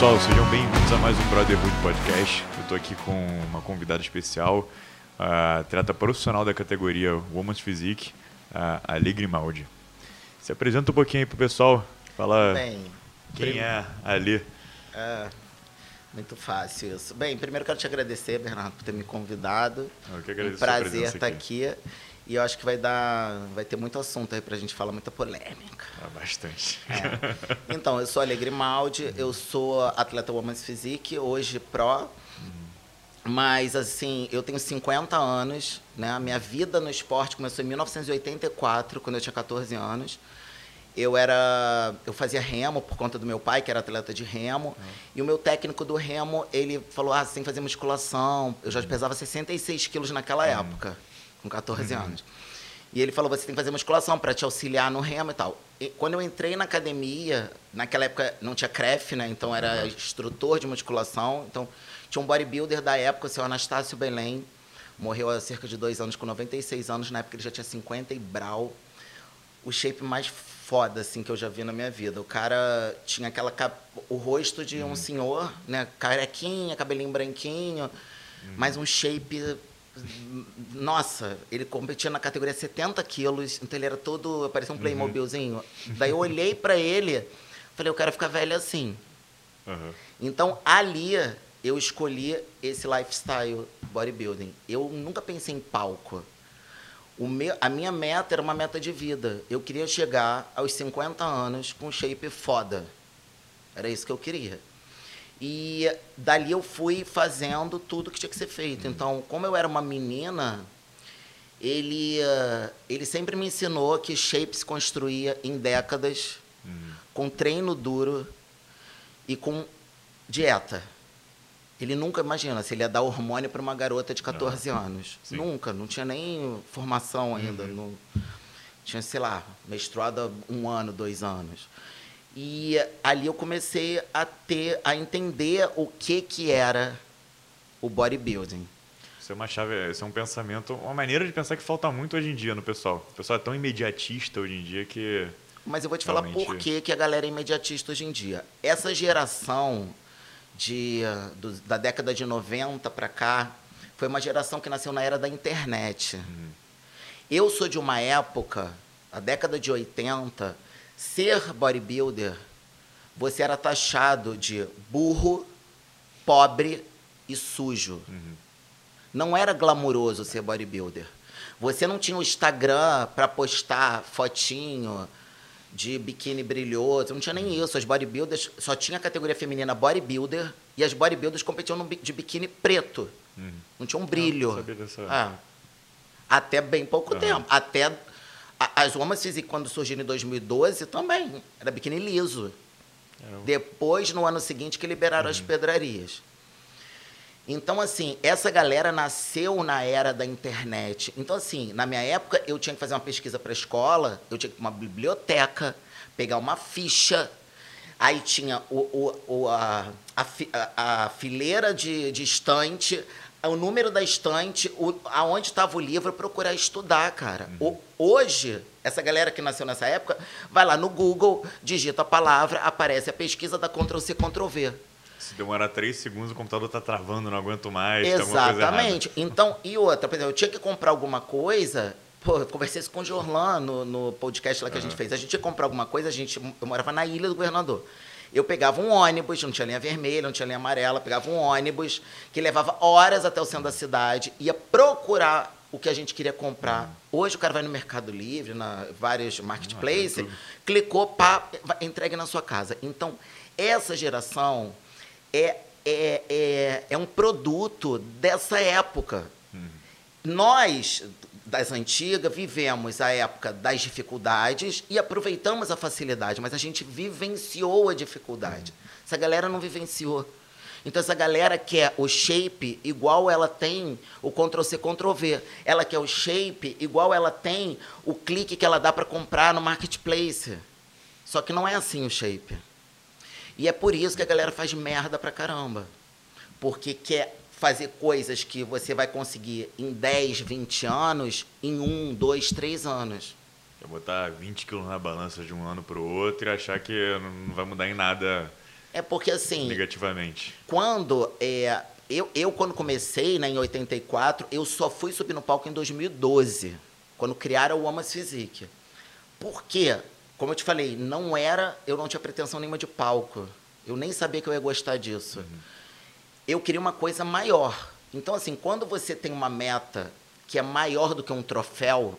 pessoal, sejam bem-vindos a mais um Brotherhood Podcast. Eu estou aqui com uma convidada especial, a atleta profissional da categoria Women's Physique, a Ali Grimaldi. Se apresenta um pouquinho aí pro pessoal, fala Bem, quem é a Ali. é, muito fácil isso. Bem, primeiro quero te agradecer, Bernardo, por ter me convidado. Eu que Um agradeço sua prazer estar aqui. E eu acho que vai dar, vai ter muito assunto aí pra gente falar, muita polêmica. Ah, bastante. É. Então, eu sou Alegre Maldi, eu sou atleta Women's Physique, hoje pro. Mas, assim, eu tenho 50 anos, né? A minha vida no esporte começou em 1984, quando eu tinha 14 anos. Eu era... Eu fazia remo por conta do meu pai, que era atleta de remo. E o meu técnico do remo, ele falou, ah, você tem que fazer musculação. Eu já pesava 66 quilos naquela época, com 14 anos. E ele falou, você tem que fazer musculação para te auxiliar no remo e tal. E quando eu entrei na academia, naquela época não tinha CREF, né? Então era instrutor de musculação. Então tinha um bodybuilder da época, o seu Anastácio Belém. Morreu há cerca de dois anos, com 96 anos. Na época ele já tinha 50 e brau. O shape mais foda, assim, que eu já vi na minha vida. O cara tinha aquela... cap- O rosto de um senhor, né? Carequinha, cabelinho branquinho. Mas um shape nossa, ele competia na categoria 70 quilos, então ele era todo, parecia um Playmobilzinho. Daí eu olhei pra ele, falei, eu quero ficar velho assim. Aham. Então ali eu escolhi esse lifestyle bodybuilding. Eu nunca pensei em palco. Meu, a minha meta era uma meta de vida. Eu queria chegar aos 50 anos com um shape foda. Era isso que eu queria. E dali eu fui fazendo tudo que tinha que ser feito. Então, como eu era uma menina, ele, eh, ele sempre me ensinou que shape se construía em décadas, com treino duro e com dieta. Ele nunca, imagina, se ele ia dar hormônio para uma garota de 14 anos. Sim. Nunca, não tinha nem formação ainda. não- tinha, sei lá, menstruado há um ano, dois anos. E ali eu comecei a ter, a entender o que que era o bodybuilding. Isso é uma chave, isso é um pensamento, uma maneira de pensar que falta muito hoje em dia no pessoal. O pessoal é tão imediatista hoje em dia que Mas eu vou te falar Realmente. por que, que a galera é imediatista hoje em dia. Essa geração de, do- da década de 90 para cá foi uma geração que nasceu na era da internet. Eu sou de uma época, a década de 80, ser bodybuilder, você era taxado de burro, pobre e sujo. Não era glamuroso ser bodybuilder. Você não tinha o Instagram para postar fotinho de biquíni brilhoso, não tinha nem isso. As bodybuilders só tinha a categoria feminina bodybuilder e as bodybuilders competiam no de biquíni preto. Não tinha um brilho. sabia dessa- Ah, até bem pouco Aham. tempo. Até as Physique, quando surgiram em 2012, também. Era biquíni liso. Depois, no ano seguinte, que liberaram as pedrarias. Então, assim, essa galera nasceu na era da internet. Então, assim, na minha época, eu tinha que fazer uma pesquisa para a escola, eu tinha que ir pra uma biblioteca, pegar uma ficha, aí tinha o, o, o- a, a- a fileira de, de estante, o número da estante, o, aonde estava o livro, procurar estudar, cara. O- hoje, essa galera que nasceu nessa época, vai lá no Google, digita a palavra, aparece a pesquisa da Ctrl-C, Ctrl-V. Se demorar três segundos, o computador tá travando, não aguento mais. Exatamente. Então, e outra, por exemplo, eu tinha que comprar alguma coisa. Pô, eu conversei isso com o Jorlan no, no podcast lá que a gente fez. A gente que comprar alguma coisa, a gente, eu morava na Ilha do Governador. Eu pegava um ônibus, não tinha linha vermelha, não tinha linha amarela, pegava um ônibus que levava horas até o centro da cidade, ia procurar o que a gente queria comprar. Hoje o cara vai no Mercado Livre, na vários marketplaces, tudo. clicou, pá, entregue na sua casa. Então, essa geração é, é, é, é um produto dessa época. Nós, das antigas, vivemos a época das dificuldades e aproveitamos a facilidade, mas a gente vivenciou a dificuldade. Essa galera não vivenciou. Então, essa galera quer o shape igual ela tem o Ctrl-C, Ctrl-V. Ela quer o shape igual ela tem o clique que ela dá para comprar no marketplace. Só que não é assim o shape. E é por isso que a galera faz merda pra caramba. Porque quer fazer coisas que você vai conseguir em 10, 20 anos, em 1, 2, 3 anos. É botar 20 quilos na balança de um ano pro outro e achar que não vai mudar em nada É porque assim. Negativamente. Quando. É, eu, eu, quando comecei, né, em 84, eu só fui subir no palco em 2012, quando criaram o Woman's Physique. Por quê? Como eu te falei, não era. Eu não tinha pretensão nenhuma de palco. Eu nem sabia que eu ia gostar disso. Uhum. Eu queria uma coisa maior. Então, assim, quando você tem uma meta que é maior do que um troféu,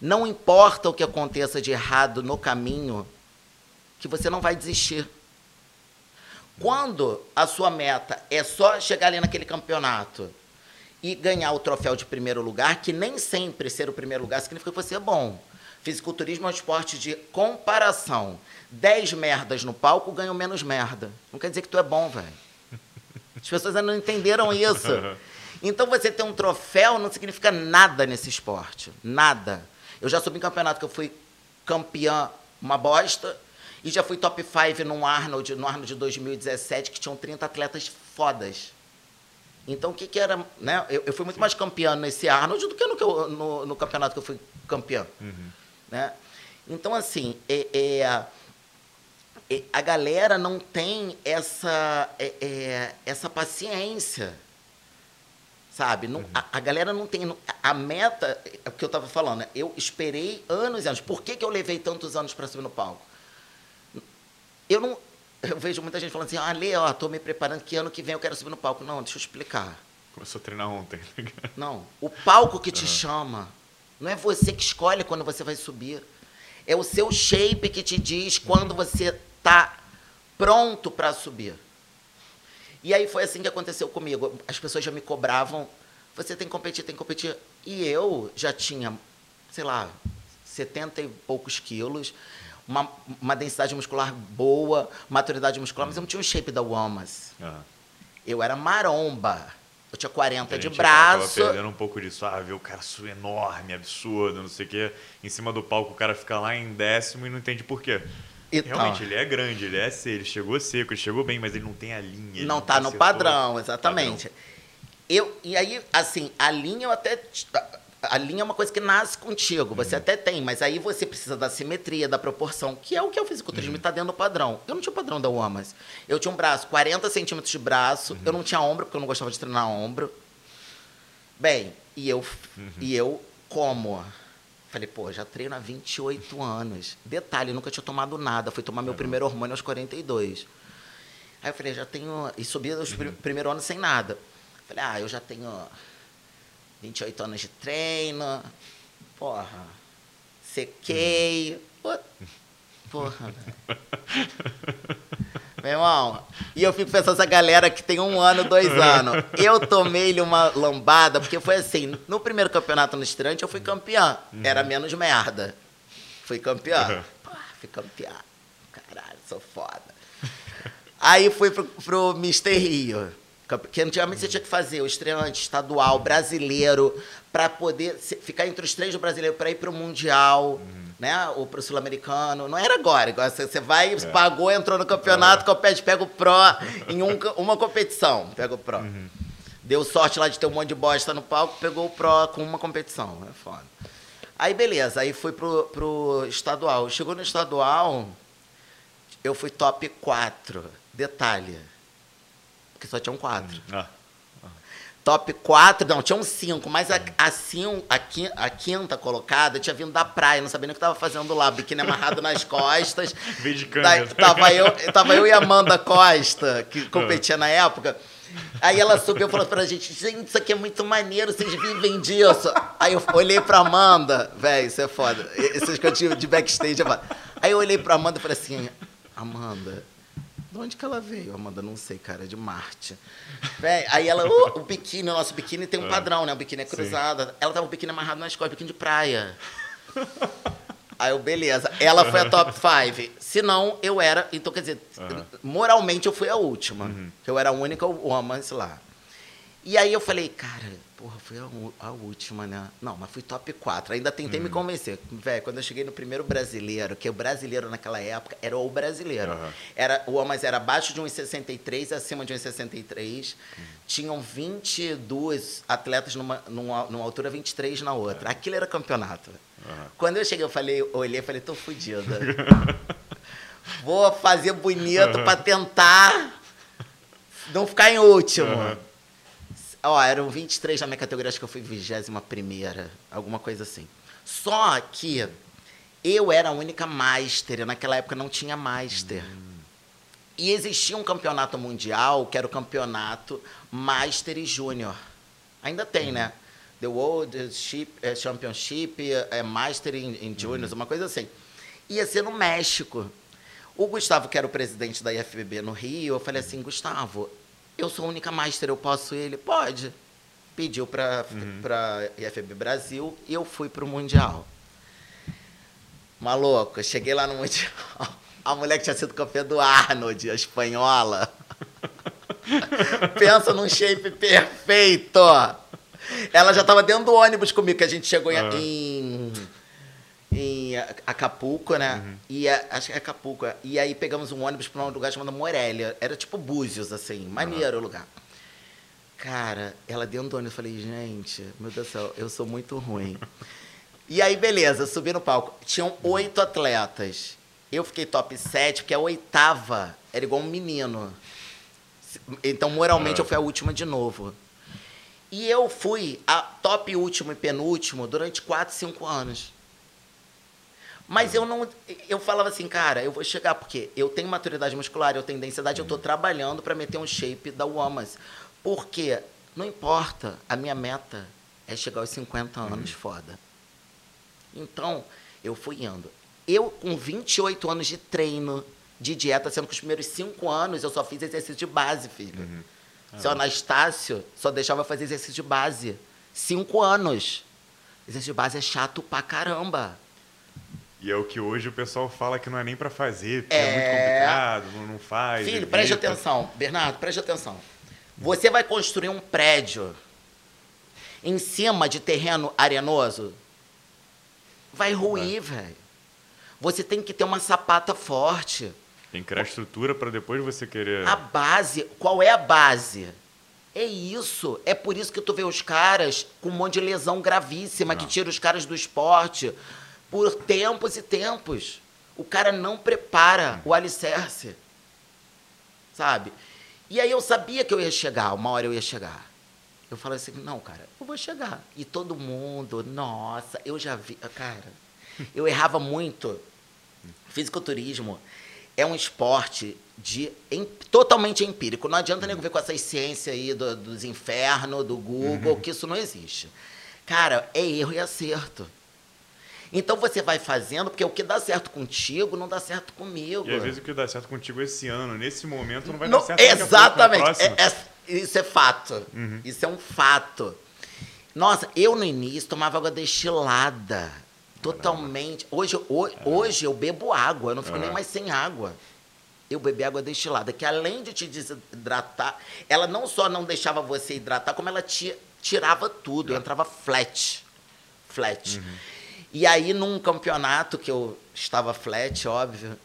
não importa o que aconteça de errado no caminho, que você não vai desistir. Quando a sua meta é só chegar ali naquele campeonato e ganhar o troféu de primeiro lugar, que nem sempre ser o primeiro lugar significa que você é bom. Fisiculturismo é um esporte de comparação. Dez merdas no palco ganham menos merda. Não quer dizer que tu é bom, velho. As pessoas ainda não entenderam isso. Então você ter um troféu não significa nada nesse esporte. Nada. Eu já subi em campeonato que eu fui campeã, uma bosta, e já fui top 5 no Arnold, no Arnold de 2017, que tinham 30 atletas fodas. Então, o que, que era. Né? Eu, eu fui muito mais campeã nesse Arnold do que no, no, no campeonato que eu fui campeã. Uhum. Né? Então, assim, é, é, a galera não tem essa, é, é, essa paciência sabe? Não, uhum. a, a, galera não tem. A meta, é o que eu estava falando, né? eu esperei anos e anos. Por que, que eu levei tantos anos para subir no palco? Eu não. Eu vejo muita gente falando assim, ah, Lê, ó, tô me preparando que ano que vem eu quero subir no palco. Não, deixa eu explicar. Começou a treinar ontem. não, o palco que te uhum. chama. Não é você que escolhe quando você vai subir. É o seu shape que te diz quando uhum. você está pronto para subir. E aí foi assim que aconteceu comigo. As pessoas já me cobravam, você tem que competir, tem que competir. E eu já tinha, sei lá, 70 e poucos quilos, uma, uma densidade muscular boa, maturidade muscular, mas eu não tinha o shape da Womas. Uhum. Eu era maromba. Eu tinha 40 de braço. Perdendo um pouco disso. Ah, ver o cara enorme, absurdo, não sei o quê. Em cima do palco o cara fica lá em décimo e não entende por quê. Então, Realmente, ele é grande, ele é seco, ele chegou seco, ele chegou bem, mas ele não tem a linha. Não está no padrão, exatamente. Padrão. Eu, e aí, assim, a linha eu até. A linha é uma coisa que nasce contigo, você uhum. até tem, mas aí você precisa da simetria, da proporção, que é o que é o fisiculturismo uhum. está dentro do padrão. Eu não tinha o padrão da UAMAS. Eu tinha um braço, 40 centímetros de braço, uhum. eu não tinha ombro, porque eu não gostava de treinar ombro. Bem, e eu, uhum. e eu como? Falei, pô, já treino há 28 anos. Detalhe, nunca tinha tomado nada. Fui tomar meu primeiro hormônio aos 42. Aí eu falei, já tenho. E subi os uhum. primeiros anos sem nada. Falei, ah, eu já tenho 28 anos de treino. Porra. Sequei. Uhum. Porra, velho. Meu irmão, e eu fico pensando essa galera que tem um ano, dois anos. Eu tomei-lhe uma lambada, porque foi assim, no primeiro campeonato no estreante eu fui campeã. Uhum. Era menos merda. Fui campeã. Uhum. Pô, fui campeã. Caralho, sou foda. Aí fui pro, pro Mister Rio. Porque antigamente você tinha que fazer o estreante estadual, brasileiro, para poder ficar entre os três do brasileiro, para ir pro Mundial. Uhum né? Ou pro Sul-Americano. Não era agora. Você vai, é. pagou, entrou no campeonato, é. compete, pega o Pro em um, uma competição. Pega o Pro. Uhum. Deu sorte lá de ter um monte de bosta no palco, pegou o Pro com uma competição. É foda. Aí, beleza. Aí fui pro, pro estadual. Chegou no estadual, eu fui top 4. Detalhe. Porque só tinham quatro. Uhum. Ah top 4, não, tinham 5, mas a, a, cinco, a, a, quinta colocada tinha vindo da praia, não sabia nem o que estava fazendo lá, biquíni amarrado nas costas. Veio de câmera. Tava eu, tava eu e a Amanda Costa, que competia na época. Aí ela subiu e falou pra gente, gente, isso aqui é muito maneiro, vocês vivem disso. Aí eu olhei pra Amanda, velho, isso é foda. Esses cantinhos de backstage. Aí eu olhei pra Amanda e falei assim, Amanda, de onde que ela veio? Amanda, não sei, cara, é de Marte. Véi, aí ela, uh, o biquíni, o nosso biquíni tem um é. padrão, né? O biquíni é cruzado. Sim. Ela tava o biquíni amarrado nas costas, biquíni de praia. Aí eu, beleza. Ela foi a top 5. Se não, eu era. Então, quer dizer, uhum. moralmente eu fui a última. Uhum. Eu era a única homem lá. E aí eu falei, cara, porra, foi a, a, última, né? Não, mas fui top 4. Ainda tentei uhum. me convencer. Velho, quando eu cheguei no primeiro brasileiro, que o brasileiro naquela época era o brasileiro. Uhum. Era, o homem era abaixo de 1,63, acima de 1,63. Uhum. Tinham 22 atletas numa, numa, numa altura, 23 na outra. Aquilo era campeonato. Quando eu cheguei, eu falei, olhei e falei, tô fodida. Vou fazer bonito uhum. para tentar não ficar em último. Ó, eram 23 na minha categoria, acho que eu fui 21 primeira, alguma coisa assim. Só que eu era a única master, naquela época não tinha master. Hum. E existia um campeonato mundial, que era o campeonato Master e Júnior. Ainda tem, hum. né? The World Championship, é, Master in Juniors, hum. uma coisa assim. Ia ser no México. O Gustavo, que era o presidente da IFBB no Rio, eu falei assim, Gustavo, eu sou a única master, eu posso ir? Ele, pode. Pediu para uhum. a IFB Brasil e eu fui para o Mundial. Maluco, eu cheguei lá no Mundial. A mulher que tinha sido campeã do Arnold, a espanhola. Pensa num shape perfeito. Ela já estava dentro do ônibus comigo, que a gente chegou uhum. em em Acapulco, né? Uhum. E a, acho que é Acapulco. E aí pegamos um ônibus para um lugar chamado Morelia. Era tipo Búzios, assim. Maneiro uhum. o lugar. Cara, ela dentro do ônibus. Eu falei, gente, meu Deus do céu, eu sou muito ruim. e aí, beleza, subi no palco. Tinham oito atletas. Eu fiquei top 7, porque a oitava era igual um menino. Então, moralmente, eu fui a última de novo. E eu fui a top último e penúltimo durante 4, 5 anos. Mas eu não. Eu falava assim, cara, eu vou chegar, porque eu tenho maturidade muscular, eu tenho densidade, eu estou trabalhando para meter um shape da Womas. Porque não importa, a minha meta é chegar aos 50 anos uhum. foda. Então, eu fui indo. Eu, com 28 anos de treino, de dieta, sendo que os primeiros 5 anos eu só fiz exercício de base, filho. Uhum. Ah, Seu Anastácio só deixava eu fazer exercício de base. 5 anos. Exercício de base é chato pra caramba. E é o que hoje o pessoal fala que não é nem para fazer, porque é... é, muito complicado, não, não faz. Filho, evita. preste atenção. Bernardo, preste atenção. Você vai construir um prédio em cima de terreno arenoso? Vai ruir, velho. Você tem que ter uma sapata forte. Tem que criar estrutura para depois você querer. A base, qual é a base? É isso. É por isso que tu vê os caras com um monte de lesão gravíssima não. que tira os caras do esporte por tempos e tempos. O cara não prepara o alicerce. Sabe? E aí eu sabia que eu ia chegar, uma hora eu ia chegar. Eu falei assim, não, cara, eu vou chegar. E todo mundo, nossa, eu já vi. Cara, eu errava muito. Fisiculturismo é um esporte de em, totalmente empírico. Não adianta nem ver com essas ciências aí do, dos infernos, do Google, uhum. que isso não existe. Cara, é erro e acerto. Então você vai fazendo, porque o que dá certo contigo não dá certo comigo. E às vezes o que dá certo contigo esse ano, nesse momento, não vai não, dar certo Exatamente. É, é, isso é fato. Uhum. Isso é um fato. Nossa, eu no início tomava água destilada. Totalmente. Hoje, hoje, hoje eu bebo água, eu não fico nem mais sem água. Eu bebi água destilada, que além de te desidratar, ela não só não deixava você hidratar, como ela te tirava tudo, é. entrava flat. Flat. Uhum. E aí, num campeonato que eu estava flat, óbvio,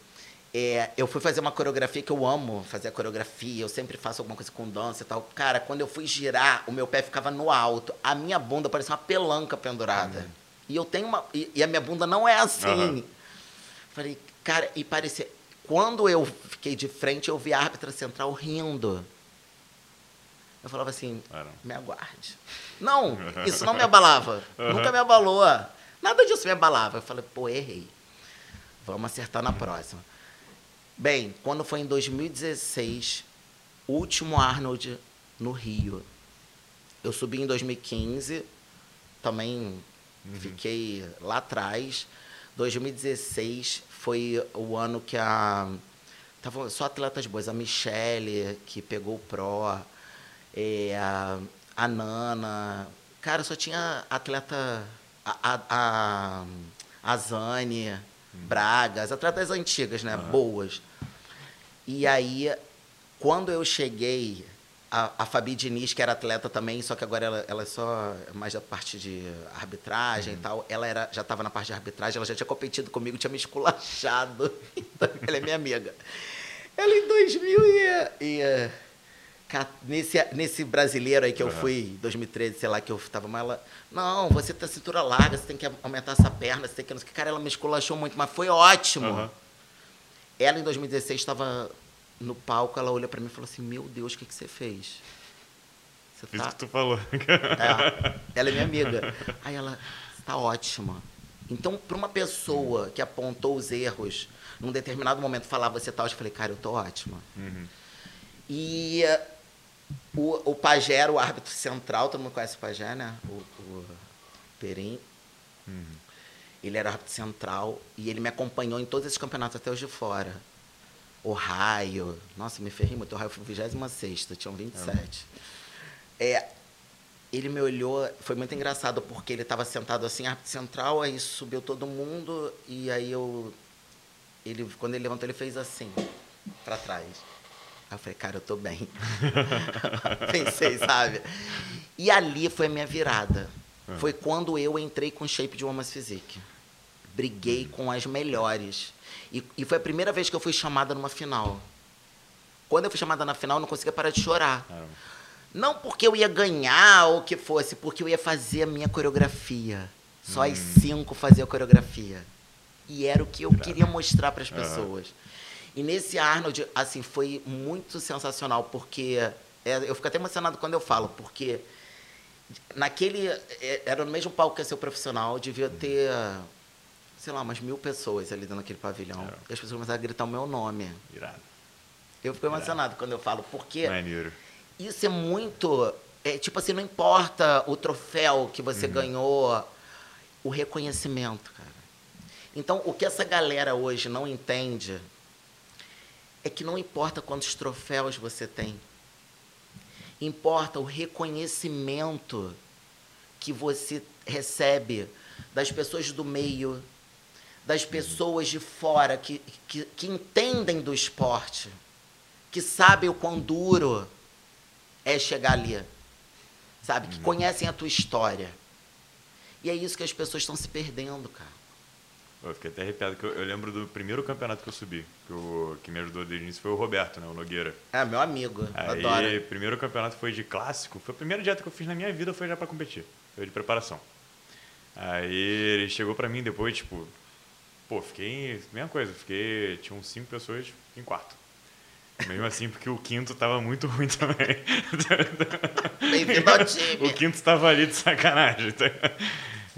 é, eu fui fazer uma coreografia que eu amo fazer a coreografia, eu sempre faço alguma coisa com dança e tal. Cara, quando eu fui girar, o meu pé ficava no alto, a minha bunda parecia uma pelanca pendurada. Uhum. E eu tenho uma. E, e, a minha bunda não é assim. Uhum. Falei, cara, e parecia. Quando eu fiquei de frente, eu vi a árbitra central rindo. Eu falava assim, me aguarde. Não, isso não me abalava. Nunca me abalou. Nada disso me abalava. Eu falei, pô, errei. Vamos acertar na próxima. Bem, quando foi em 2016, último Arnold no Rio. Eu subi em 2015, também uhum. fiquei lá atrás. 2016 foi o ano que a. Tava só atletas boas, a Michelle, que pegou o Pro, é, a, a Nana. Cara, só tinha atleta a, a, a Zane, hum. Braga, as atletas antigas, né? Uhum. Boas. E aí, quando eu cheguei, a, a Fabi Diniz, que era atleta também, só que agora ela, ela é só mais da parte de arbitragem uhum. e tal, ela era, já estava na parte de arbitragem, ela já tinha competido comigo, tinha me esculachado. Então, ela é minha amiga. Ela em 2000 e, e nesse, nesse brasileiro aí que eu uhum. fui, 2013, sei lá, que eu tava mais ela. Não, você tá cintura larga, você tem que aumentar essa perna, você tem que. Cara, ela me esculachou muito, mas foi ótimo. Uhum. ela em 2016 estava no palco, ela olha para mim e falou assim: Meu Deus, o que, que você fez? Você tá... Isso que tu falou. É, ela é minha amiga. Aí ela, está ótima. Então, para uma pessoa que apontou os erros, num determinado momento falava você tá, eu falei, cara, eu tô ótima. Uhum. E o, o Pajé era o árbitro central, todo mundo conhece o Pajé, né? O, o Perim. Uhum. Ele era árbitro central e ele me acompanhou em todos esses campeonatos, até os de fora. O Raio. Nossa, me ferrei muito. Raio foi 26, tinham 27. É. é, ele me olhou, foi muito engraçado, porque ele estava sentado assim, árbitro central, aí subiu todo mundo, e aí eu. Ele, quando ele levantou, ele fez assim, para trás. Aí eu falei, cara, eu tô bem. Pensei, sabe? E ali foi a minha virada. É. Foi quando eu entrei com o shape de Woman's Physique. Briguei com as melhores. E, e foi a primeira vez que eu fui chamada numa final. Quando eu fui chamada na final, eu não conseguia parar de chorar. Não porque eu ia ganhar ou o que fosse, porque eu ia fazer a minha coreografia. Só hum. as cinco faziam a coreografia. E era o que eu queria mostrar para as pessoas. Uhum. E nesse Arnold, assim, foi muito sensacional, porque é, eu fico até emocionado quando eu falo, porque naquele. É, era no mesmo palco que ser o profissional, devia uhum. ter, sei lá, umas mil pessoas ali dentro daquele pavilhão. É. E as pessoas começaram a gritar o meu nome. Irado. Eu fico emocionado Irado. quando eu falo, porque. Maneiro. Isso é muito. É, tipo assim, não importa o troféu que você uhum. ganhou, o reconhecimento, cara. Então, o que essa galera hoje não entende é que não importa quantos troféus você tem, importa o reconhecimento que você recebe das pessoas do meio, das pessoas de fora que, que, que entendem do esporte, que sabem o quão duro é chegar ali, sabe? Que conhecem a tua história. E é isso que as pessoas estão se perdendo, cara. Eu fiquei até arrepiado, que eu, eu, lembro do primeiro campeonato que eu subi, que, o, que me ajudou desde o início foi o Roberto, né, o Nogueira. É, meu amigo, Aí, adoro. primeiro campeonato foi de clássico, foi a primeira dieta que eu fiz na minha vida, foi já para competir, foi de preparação. Aí ele chegou para mim depois, tipo, pô, fiquei, mesma coisa, fiquei, tinham cinco pessoas em quarto. Mesmo assim, porque o quinto tava muito ruim também. Bem-vindo ao time. O quinto tava ali de sacanagem.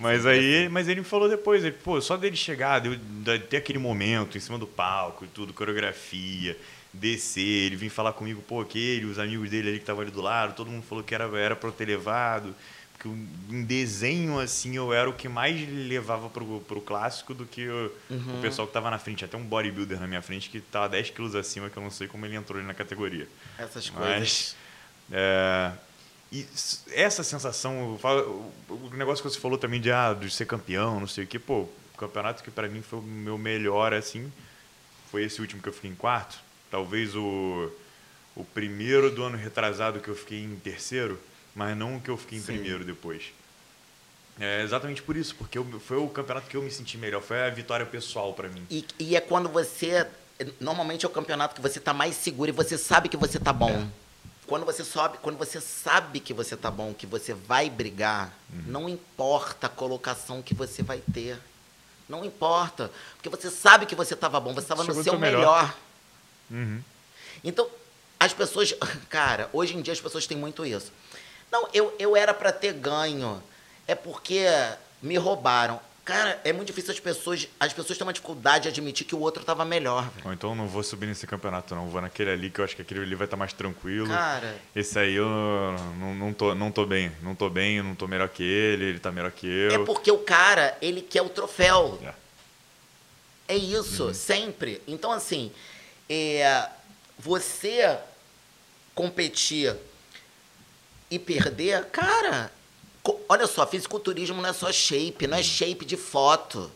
Mas aí, mas ele me falou depois, ele, pô, só dele chegar, de, de ter aquele momento em cima do palco e tudo, coreografia, descer, ele vir falar comigo, pô, aquele, os amigos dele ali que estavam ali do lado, todo mundo falou que era, era pra eu ter levado. Porque em desenho, assim, eu era o que mais levava pro, pro clássico do que o, uhum. o pessoal que tava na frente. Até um bodybuilder na minha frente que tava 10 quilos acima, que eu não sei como ele entrou ali na categoria. Essas coisas. Mas, é, e essa sensação, o negócio que você falou também de, ah, de ser campeão, não sei o que, pô, o campeonato que para mim foi o meu melhor, assim, foi esse último que eu fiquei em quarto. Talvez o, o primeiro do ano retrasado que eu fiquei em terceiro, mas não o que eu fiquei em Sim. primeiro depois. É exatamente por isso, porque eu, foi o campeonato que eu me senti melhor, foi a vitória pessoal para mim. E, e, é quando você. Normalmente é o campeonato que você tá mais seguro e você sabe que você tá bom. É quando você sobe, quando você sabe que você tá bom, que você vai brigar, uhum. não importa a colocação que você vai ter. Não importa. Porque você sabe que você estava bom, você estava no seu melhor. melhor. Uhum. Então, as pessoas. Cara, hoje em dia as pessoas têm muito isso. Não, eu, eu era para ter ganho. É porque me roubaram. Cara, é muito difícil as pessoas. As pessoas têm uma dificuldade de admitir que o outro estava melhor, velho. Ou então não vou subir nesse campeonato, não. Vou naquele ali que eu acho que aquele ali vai estar tá mais tranquilo. Cara. Esse aí eu não, não, tô, não tô bem. Não tô bem, eu não tô melhor que ele, ele tá melhor que eu. É porque o cara, ele quer o troféu. É, é isso, uhum. sempre. Então, assim, é, você competir e perder, cara, Olha só, fisiculturismo não é só shape, não é shape de foto.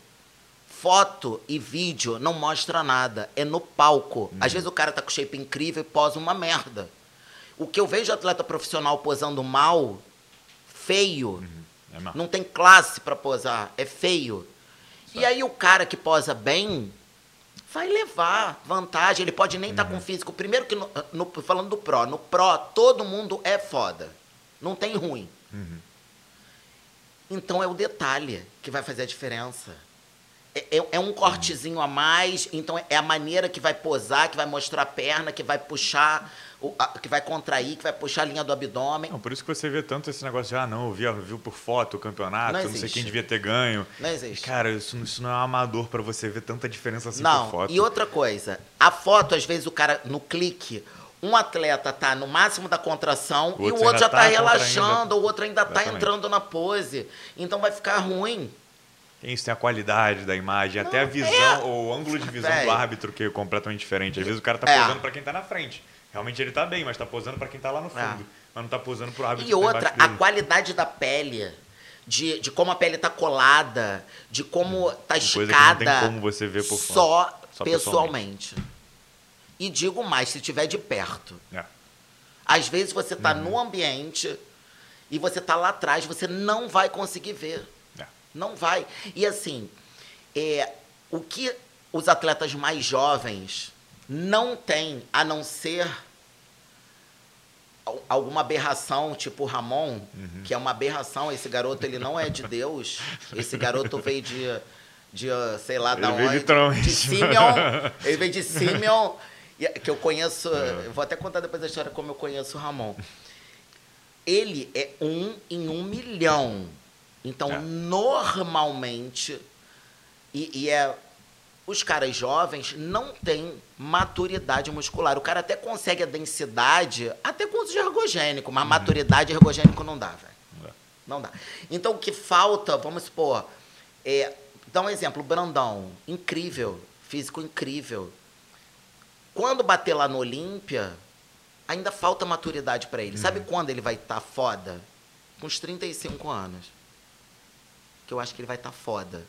Foto e vídeo não mostra nada, é no palco. Uhum. Às vezes o cara tá com shape incrível e posa uma merda. O que eu vejo atleta profissional posando mal, feio. Uhum. É não tem classe para posar, é feio. E aí o cara que posa bem vai levar vantagem. Ele pode nem estar tá com uhum. físico. Primeiro que, no, no, falando do Pro, no Pro todo mundo é foda. Não tem ruim. Uhum. Então é o detalhe que vai fazer a diferença. é, é um cortezinho a mais, então é a maneira que vai posar, que vai mostrar a perna, que vai puxar, o- a- que vai contrair, que vai puxar a linha do abdômen. Não, por isso que você vê tanto esse negócio de, ah, não, eu vi, eu vi por foto o campeonato, Não não, sei quem devia ter ganho. Não existe. Cara, isso, isso não é um amador pra você ver tanta diferença assim Não, por foto. e outra coisa, a foto, às vezes, o cara, no clique, um atleta tá no máximo da contração O e o outro já tá tá relaxando, o outro ainda tá Exatamente. entrando na pose. Então vai ficar ruim. Isso, tem a qualidade da imagem, até a Não, visão, é. o ângulo de visão Véi. do árbitro que é completamente diferente. Às vezes o cara tá É. posando pra quem tá na frente. Realmente ele tá bem, mas tá posando pra quem tá lá no fundo. É. Mas não tá posando pro árbitro E tá outra, a qualidade da pele, de, de como a pele tá colada, de como tá Coisa que não esticada. tem como você ver por fora. Só, Só pessoalmente. E digo mais, se tiver de perto. É. Às vezes você tá Uhum. no ambiente e você tá lá atrás, você não vai conseguir ver. É. Não vai. E assim, é, o que os atletas mais jovens não têm, a não ser al- alguma aberração, tipo o Ramon, Uhum. que é uma aberração, esse garoto ele não é de Deus. Esse garoto veio de, de sei lá da Ele de onde. trás. de Simeon. Ele veio de Simeon, que eu conheço, É. eu vou até contar depois a história como eu conheço o Ramon. Ele é um em um milhão. Então, É. normalmente, e, e é os caras jovens não têm maturidade muscular. O cara até consegue a densidade, até com uso de ergogênico, mas maturidade ergogênico não dá, velho. Não dá. Não dá. Então, o que falta, vamos supor, é, dá um exemplo, o Brandão, incrível, físico incrível. Quando bater lá no Olímpia, ainda falta maturidade pra ele. Sabe quando ele vai estar foda? Com os 35 anos. Que eu acho que ele vai estar foda.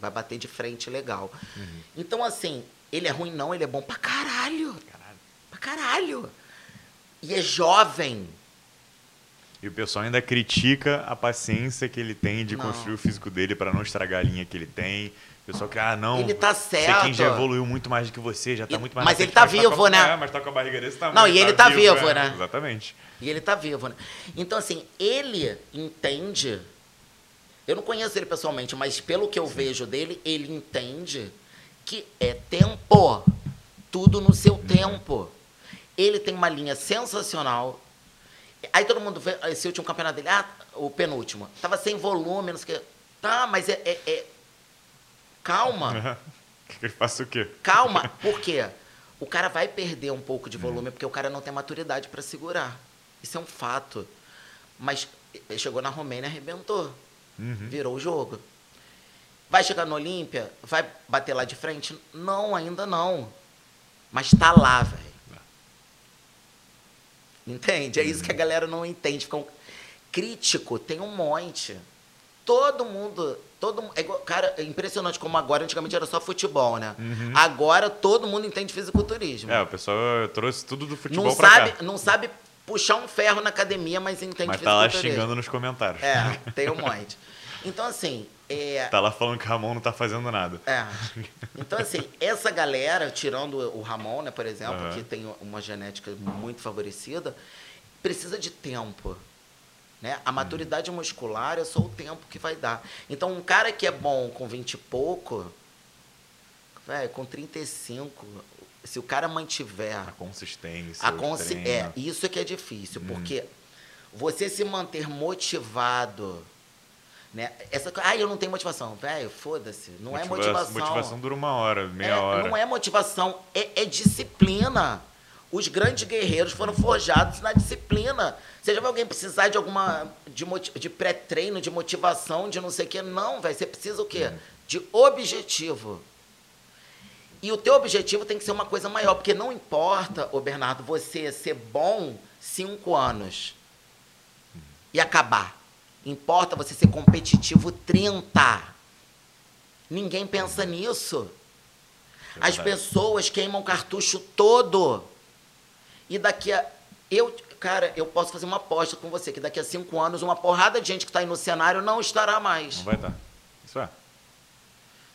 Vai bater de frente legal. Então, assim, ele é ruim não, ele é bom pra caralho. Caralho. Pra caralho. E é jovem. E o pessoal ainda critica a paciência que ele tem de Não. construir o físico dele pra não estragar a linha que ele tem. Pessoal que, ah, não. Ele tá certo. quem já evoluiu muito mais do que você, já tá E- muito mais mas ele tá a- vivo, né? É, mas tá com a barriga desse tamanho. Não, e ele tá vivo, é, né? Exatamente. E ele tá vivo, né? Então, assim, ele entende. Eu não conheço ele pessoalmente, mas pelo que eu vejo dele, ele entende que é tempo. Tudo no seu tempo. Ele tem uma linha sensacional. Aí todo mundo vê esse último campeonato dele, ah, o penúltimo. Tava sem volume, não sei o quê. Tá, mas é. é- é- Calma. Que faça o quê? Calma, por quê? O cara vai perder um pouco de volume porque o cara não tem maturidade para segurar. Isso é um fato. Mas ele chegou na Romênia e arrebentou. Uhum. Virou o jogo. Vai chegar no Olímpia? Vai bater lá de frente? Não, ainda não. Mas tá lá, velho. Entende? É isso que a galera não entende. Fica um... Crítico tem um monte. Todo mundo. Todo, é igual- cara, é impressionante como agora, antigamente era só futebol, né? Uhum. Agora todo mundo entende fisiculturismo. É, o pessoal trouxe tudo do futebol não, pra sabe, cá. não sabe puxar um ferro na academia, mas entende Mas tá lá xingando nos comentários. É, tem um monte. Então, assim, é, Tá lá falando que o Ramon não tá fazendo nada. é. Então, assim, essa galera, tirando o Ramon, né, por exemplo, Aham. que tem uma genética muito favorecida, precisa de tempo. Né? A maturidade muscular é só o tempo que vai dar. Então, um cara que é bom com 20 e pouco, velho, com 35, se o cara mantiver A consistência. a treinos. É, isso é que é difícil, Hum. porque você se manter motivado, né? Essa ah, eu não tenho motivação, velho, foda-se, não é Motiva- motivação. Motivação dura uma hora, meia É, hora. Não é motivação, é, é disciplina. Os grandes guerreiros foram forjados na disciplina. Você já viu alguém precisar de alguma de, de pré-treino, de motivação, de não sei o quê? Não, velho. Você precisa o quê? De objetivo. E o teu objetivo tem que ser uma coisa maior, porque não importa, ô Bernardo, você ser bom cinco anos e acabar. Importa você ser competitivo 30. Ninguém pensa nisso. É As pessoas queimam cartucho todo. E daqui a. Eu, cara, eu posso fazer uma aposta com você que daqui a cinco anos uma porrada de gente que está aí no cenário não estará mais. Não vai dar. Isso é.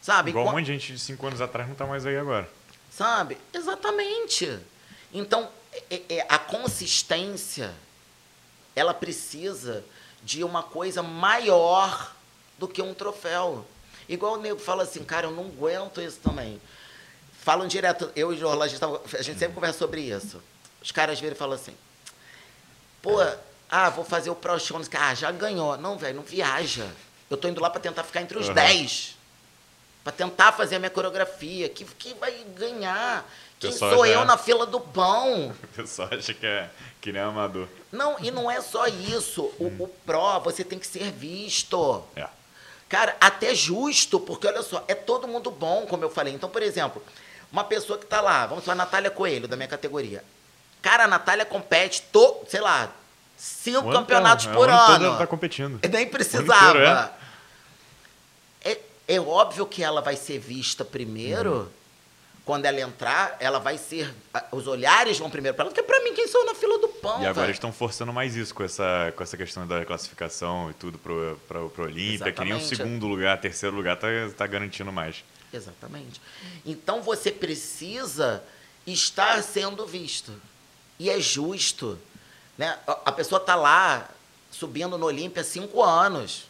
Sabe? Igual um monte de gente de 5 anos atrás não tá mais aí agora. Sabe? Exatamente. Então, é- é- a consistência, ela precisa de uma coisa maior do que um troféu. Igual o nego fala assim, cara, eu não aguento isso também. Falam direto, eu e o tava- a gente sempre conversa sobre isso. Os caras viram e falam assim, pô, ah, vou fazer o Pro Show. Ah, já ganhou. Não, velho, não viaja. Eu tô indo lá pra tentar ficar entre os Uhum. 10. Pra tentar fazer a minha coreografia. Que, que vai ganhar? Quem sou eu na fila do pão? O pessoal acha que é que nem amador. Não, e não é só isso. O, o Pro, você tem que ser visto. É. Cara, até justo, porque olha só, é todo mundo bom, como eu falei. Então, por exemplo, uma pessoa que tá lá, vamos falar Natália Coelho, da minha categoria. Cara, a Natália compete, to, sei lá, cinco campeonatos é, por o ano ano. ela tá competindo. Nem precisava. ano é. é óbvio que ela vai ser vista primeiro. Uhum. Quando ela entrar, ela vai ser. Os olhares vão primeiro para ela, porque pra mim, quem sou na fila do pão? E agora velho? eles estão forçando mais isso com essa, com essa questão da classificação e tudo pro, pro, pro Olímpia, que nem o segundo lugar, terceiro lugar tá, tá garantindo mais. Exatamente. Então você precisa estar sendo visto. E é justo. Né? A pessoa está lá subindo no Olímpia há cinco anos.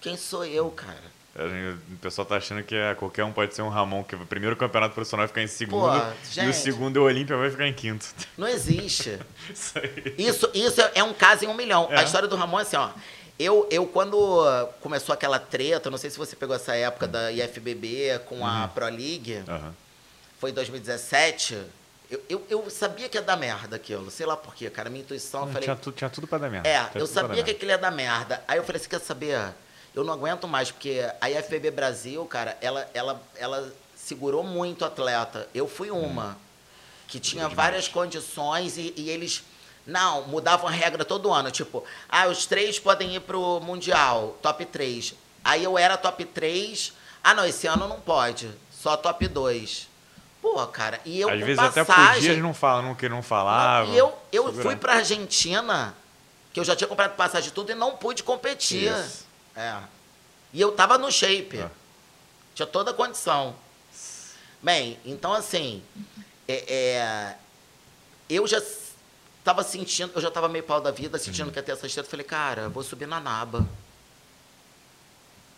Quem sou eu, cara? Gente- O pessoal tá achando que é, qualquer um pode ser um Ramon, que o primeiro campeonato profissional vai ficar em segundo Pô, e o gente. segundo é o Olímpia vai ficar em quinto. Não existe. Isso. Isso, isso é- é um caso em um milhão. É. A história do Ramon é assim, ó. Eu, eu, quando começou aquela treta, não sei se você pegou essa época da IFBB com a Pro League, Aham. foi em 2017. Eu, eu, eu sabia que ia dar merda aquilo. Sei lá por quê, cara. Minha intuição, eu falei. Tinha, tu- tinha tudo pra dar merda. É, Tinha eu sabia que aquilo ia dar merda. Aí eu falei, você quer saber? Eu não aguento mais, porque a IFBB Brasil, cara, ela, ela, ela segurou muito o atleta. Eu fui uma. Que tinha várias condições e, e eles. Não, mudavam a regra todo ano. Tipo, ah, os três podem ir pro Mundial, top 3. Aí eu era top 3. Ah, não, esse ano não pode. Só top 2. Pô, cara, e eu Às vezes até passagem, podia, eles não falam, não, que não falavam. não, e eu, eu Segurando. fui pra Argentina, que eu já tinha comprado passagem tudo, e não pude competir. Isso. É. E eu tava no shape. É. Tinha toda a condição. Bem, então assim, é, é, eu já tava sentindo, eu já tava meio pau da vida, sentindo Uhum. que ia ter essa estrela. Falei, cara, eu vou subir na naba.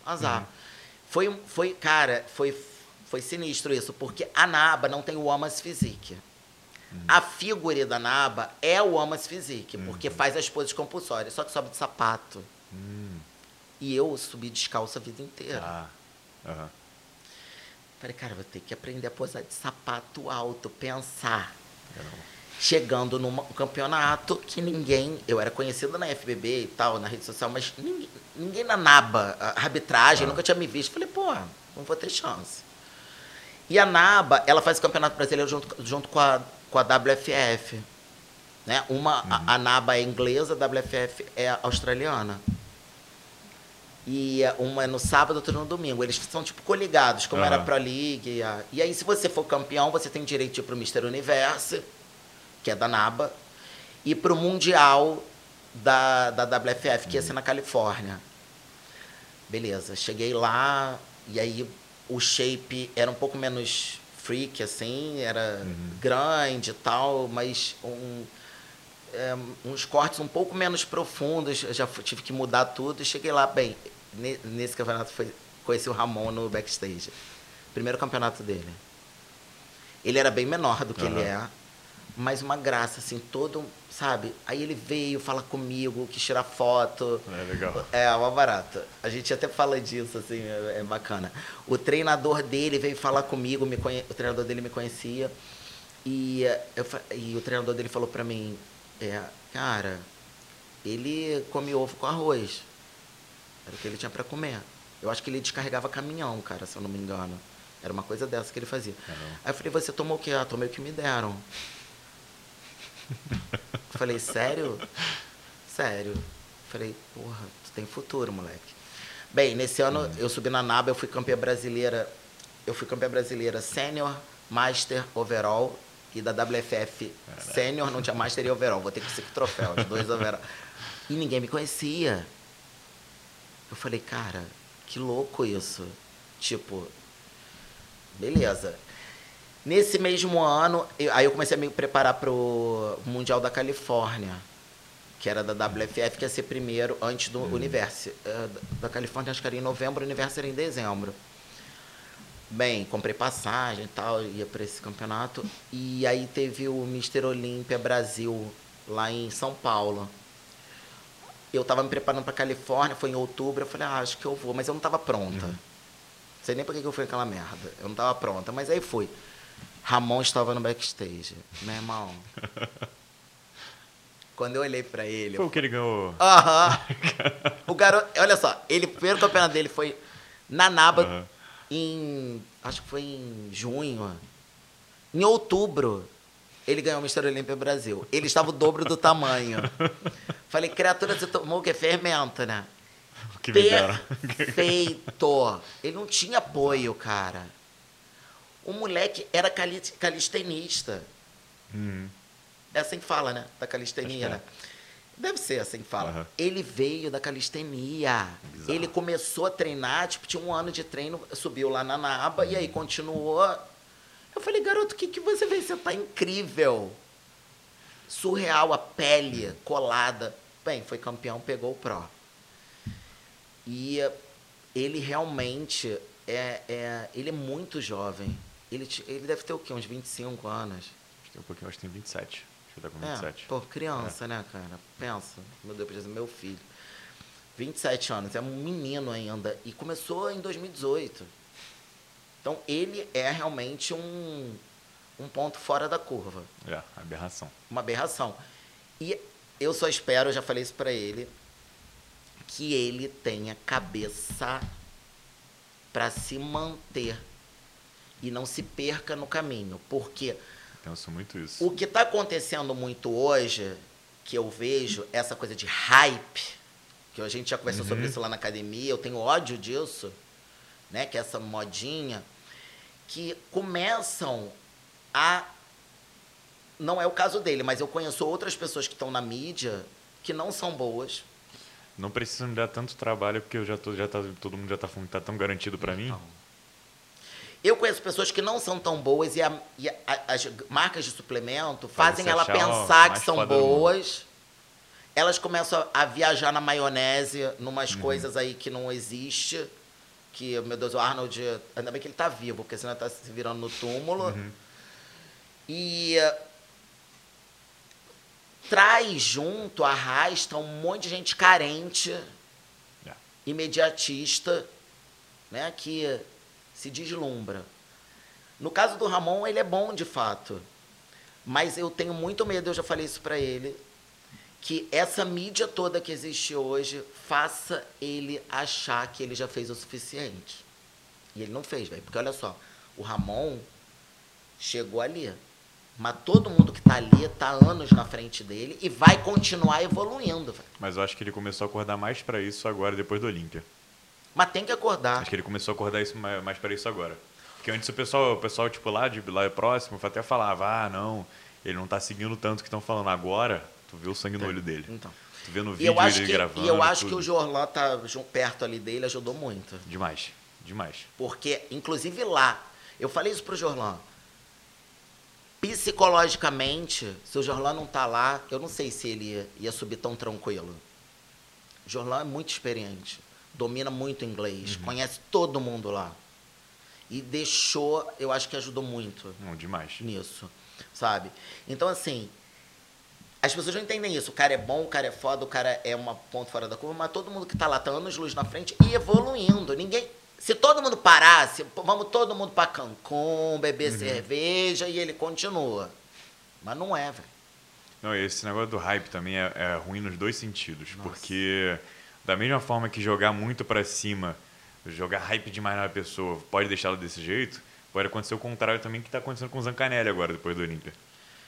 Azar. Uhum. Foi, um- foi, cara, foi, foi sinistro isso, porque a naba não tem o Amas Physique. Uhum. A figura da naba é o Amas Physique, porque faz as poses compulsórias, só que sobe de sapato. Hum, E eu subi descalço a vida inteira. Aham. Falei, cara, vou ter que aprender a posar de sapato alto, pensar. É, Chegando num campeonato que ninguém. Eu era conhecida na FBB e tal, na rede social, mas ninguém, ninguém na NABA, a arbitragem, Ah. nunca tinha me visto. Falei, pô, não vou ter chance. E a NABA, ela faz o campeonato brasileiro junto, junto com, a, com a WFF. Né? Uma, a, a NABA é inglesa, a WFF é australiana. E eh, uma é no sábado, outra no domingo. Eles são tipo coligados, como era a. Pro League. E, a- e aí, se você for campeão, você tem direito de ir pro Mister Universo, que é da NABA, e pro Mundial da, da WFF, que ia ser na Califórnia. Beleza, cheguei lá, e aí o shape era um pouco menos freak, assim, era grande e tal, mas um, é, uns cortes um pouco menos profundos, eu já tive que mudar tudo e cheguei lá, bem, ne- nesse campeonato foi, conheci o Ramon no backstage. Primeiro campeonato dele. Ele era bem menor do que ele é, mas uma graça, assim, todo, sabe? Aí ele veio falar comigo, quis tirar foto. É legal. É, uma barata. A gente até fala disso, assim, é, é bacana. O treinador dele veio falar comigo, me conhe... o treinador dele me conhecia. E, eh, eu, e o treinador dele falou pra mim, é, cara, ele come ovo com arroz. Era o que ele tinha pra comer. Eu acho que ele descarregava caminhão, cara, se eu não me engano. Era uma coisa dessa que ele fazia. Caramba. Aí eu falei, você tomou o quê? Ah, tomei o que me deram. Falei, sério? Sério. Falei, porra, tu tem futuro, moleque. Bem, nesse ano eu subi na NABA, eu fui campeã brasileira. Eu fui campeã brasileira sênior, master, overall. E da WFF sênior, não tinha master e overall. Vou ter que ser com troféu, dois overall. E ninguém me conhecia. Eu falei, cara, que louco isso. Tipo, beleza. Nesse mesmo ano, eu- aí eu comecei a me preparar pro Mundial da Califórnia. que era da WFF, que ia ser primeiro antes do Uhum. Universo. Eh, Da Califórnia, acho que era em novembro, o Universo era em dezembro. Bem, comprei passagem e tal, ia para esse campeonato. E aí teve o Mister Olímpia Brasil, lá em São Paulo. Eu tava me preparando para Califórnia, foi em outubro, eu falei, ah, acho que eu vou, mas eu não tava pronta. Não sei nem por que eu fui aquela merda. Eu não tava pronta, mas aí fui. Ramon estava no backstage. Meu irmão. Quando eu olhei pra ele. Foi o que ele ganhou. Aham. o garoto. Olha só, ele, o primeiro campeonato dele foi na Naba em. Acho que foi em junho. Em outubro, ele ganhou o Mister Olímpia Brasil. Ele estava o dobro do tamanho. Falei, criatura, você tomou o quê? Fermento, né? Que. Perfeito. Ele não tinha apoio, cara. O moleque era cali- calistenista. Uhum. É assim que fala, né? Da calistenia, né? Deve ser assim que fala. Aham. Ele veio da calistenia. Bizarro. Ele começou a treinar, tipo, tinha um ano de treino, subiu lá na Naba e aí continuou. Eu falei, garoto, o que, que você fez? Você tá incrível. Surreal, a pele colada. Bem, foi campeão, pegou o Pro. E ele realmente é, é. Ele é muito jovem. Ele, ele deve ter o quê? Uns 25 anos. Acho que tem um pouquinho, acho que tem 27. Acho que ele tá com É, 27. pô, criança, né, cara? Pensa. Meu Deus, meu filho. 27 anos, é um menino ainda. E começou em 2018. Então, ele é realmente um, um ponto fora da curva. É, aberração. Uma aberração. E eu só espero, eu já falei isso pra ele, que ele tenha cabeça pra se manter e não se perca no caminho. Porque Penso muito isso. o que está acontecendo muito hoje, que eu vejo, essa coisa de hype, que a gente já conversou Uhum. sobre isso lá na academia, eu tenho ódio disso, né? Que é essa modinha, que começam a. Não é o caso dele, mas eu conheço outras pessoas que estão na mídia que não são boas. Não precisa me dar tanto trabalho, porque eu já tô, já tá, todo mundo já tá falando que tá tão garantido pra mim. Então, Eu conheço pessoas que não são tão boas e, a- e a- as marcas de suplemento Faz fazem ela pensar que são boas. Elas começam a viajar na maionese, Uhum. numas coisas aí que não existe. Que, meu Deus, o Arnold, ainda bem que ele tá vivo, porque senão ele tá se virando no túmulo. Uhum. E traz junto, arrasta um monte de gente carente, É. imediatista, né, que se deslumbra. No caso do Ramon, ele é bom de fato. Mas eu tenho muito medo, eu já falei isso pra ele, que essa mídia toda que existe hoje faça ele achar que ele já fez o suficiente. E ele não fez, velho. Porque olha só, o Ramon chegou ali. Mas todo mundo que tá ali tá anos na frente dele e vai continuar evoluindo, velho. Mas eu acho que ele começou a acordar mais pra isso agora, depois do Olímpia. Mas tem que acordar. Acho que ele começou a acordar isso mais, mais para isso agora. Porque antes o pessoal, o pessoal tipo lá de lá próximo até falava: "Ah, não, ele não tá seguindo tanto que estão falando agora". Tu vê o sangue no olho dele. Então. Tu vê no vídeo eu acho ele que, gravando. e eu acho que tudo. o Jorlan tá perto ali dele ajudou muito. demais, demais. Porque, inclusive lá, eu falei isso pro Jorlan. Psicologicamente, se o Jorlan não tá lá, eu não sei se ele ia, ia subir tão tranquilo. O Jorlan é muito experiente, domina muito inglês, conhece todo mundo lá. E deixou, eu acho que ajudou muito Não, demais. nisso, sabe? Então, assim, as pessoas não entendem isso. O cara é bom, o cara é foda, o cara é uma ponto fora da curva, mas todo mundo que tá lá tá anos luz na frente e evoluindo. Ninguém. Se todo mundo parasse, vamos todo mundo pra Cancún, beber cerveja e ele continua. Mas não é, velho. Não, esse negócio do hype também é, é ruim nos dois sentidos, Nossa. porque da mesma forma que jogar muito pra cima, jogar hype demais na pessoa, pode deixá-la desse jeito, pode acontecer o contrário também que tá acontecendo com o Zancanelli agora depois do Olímpia.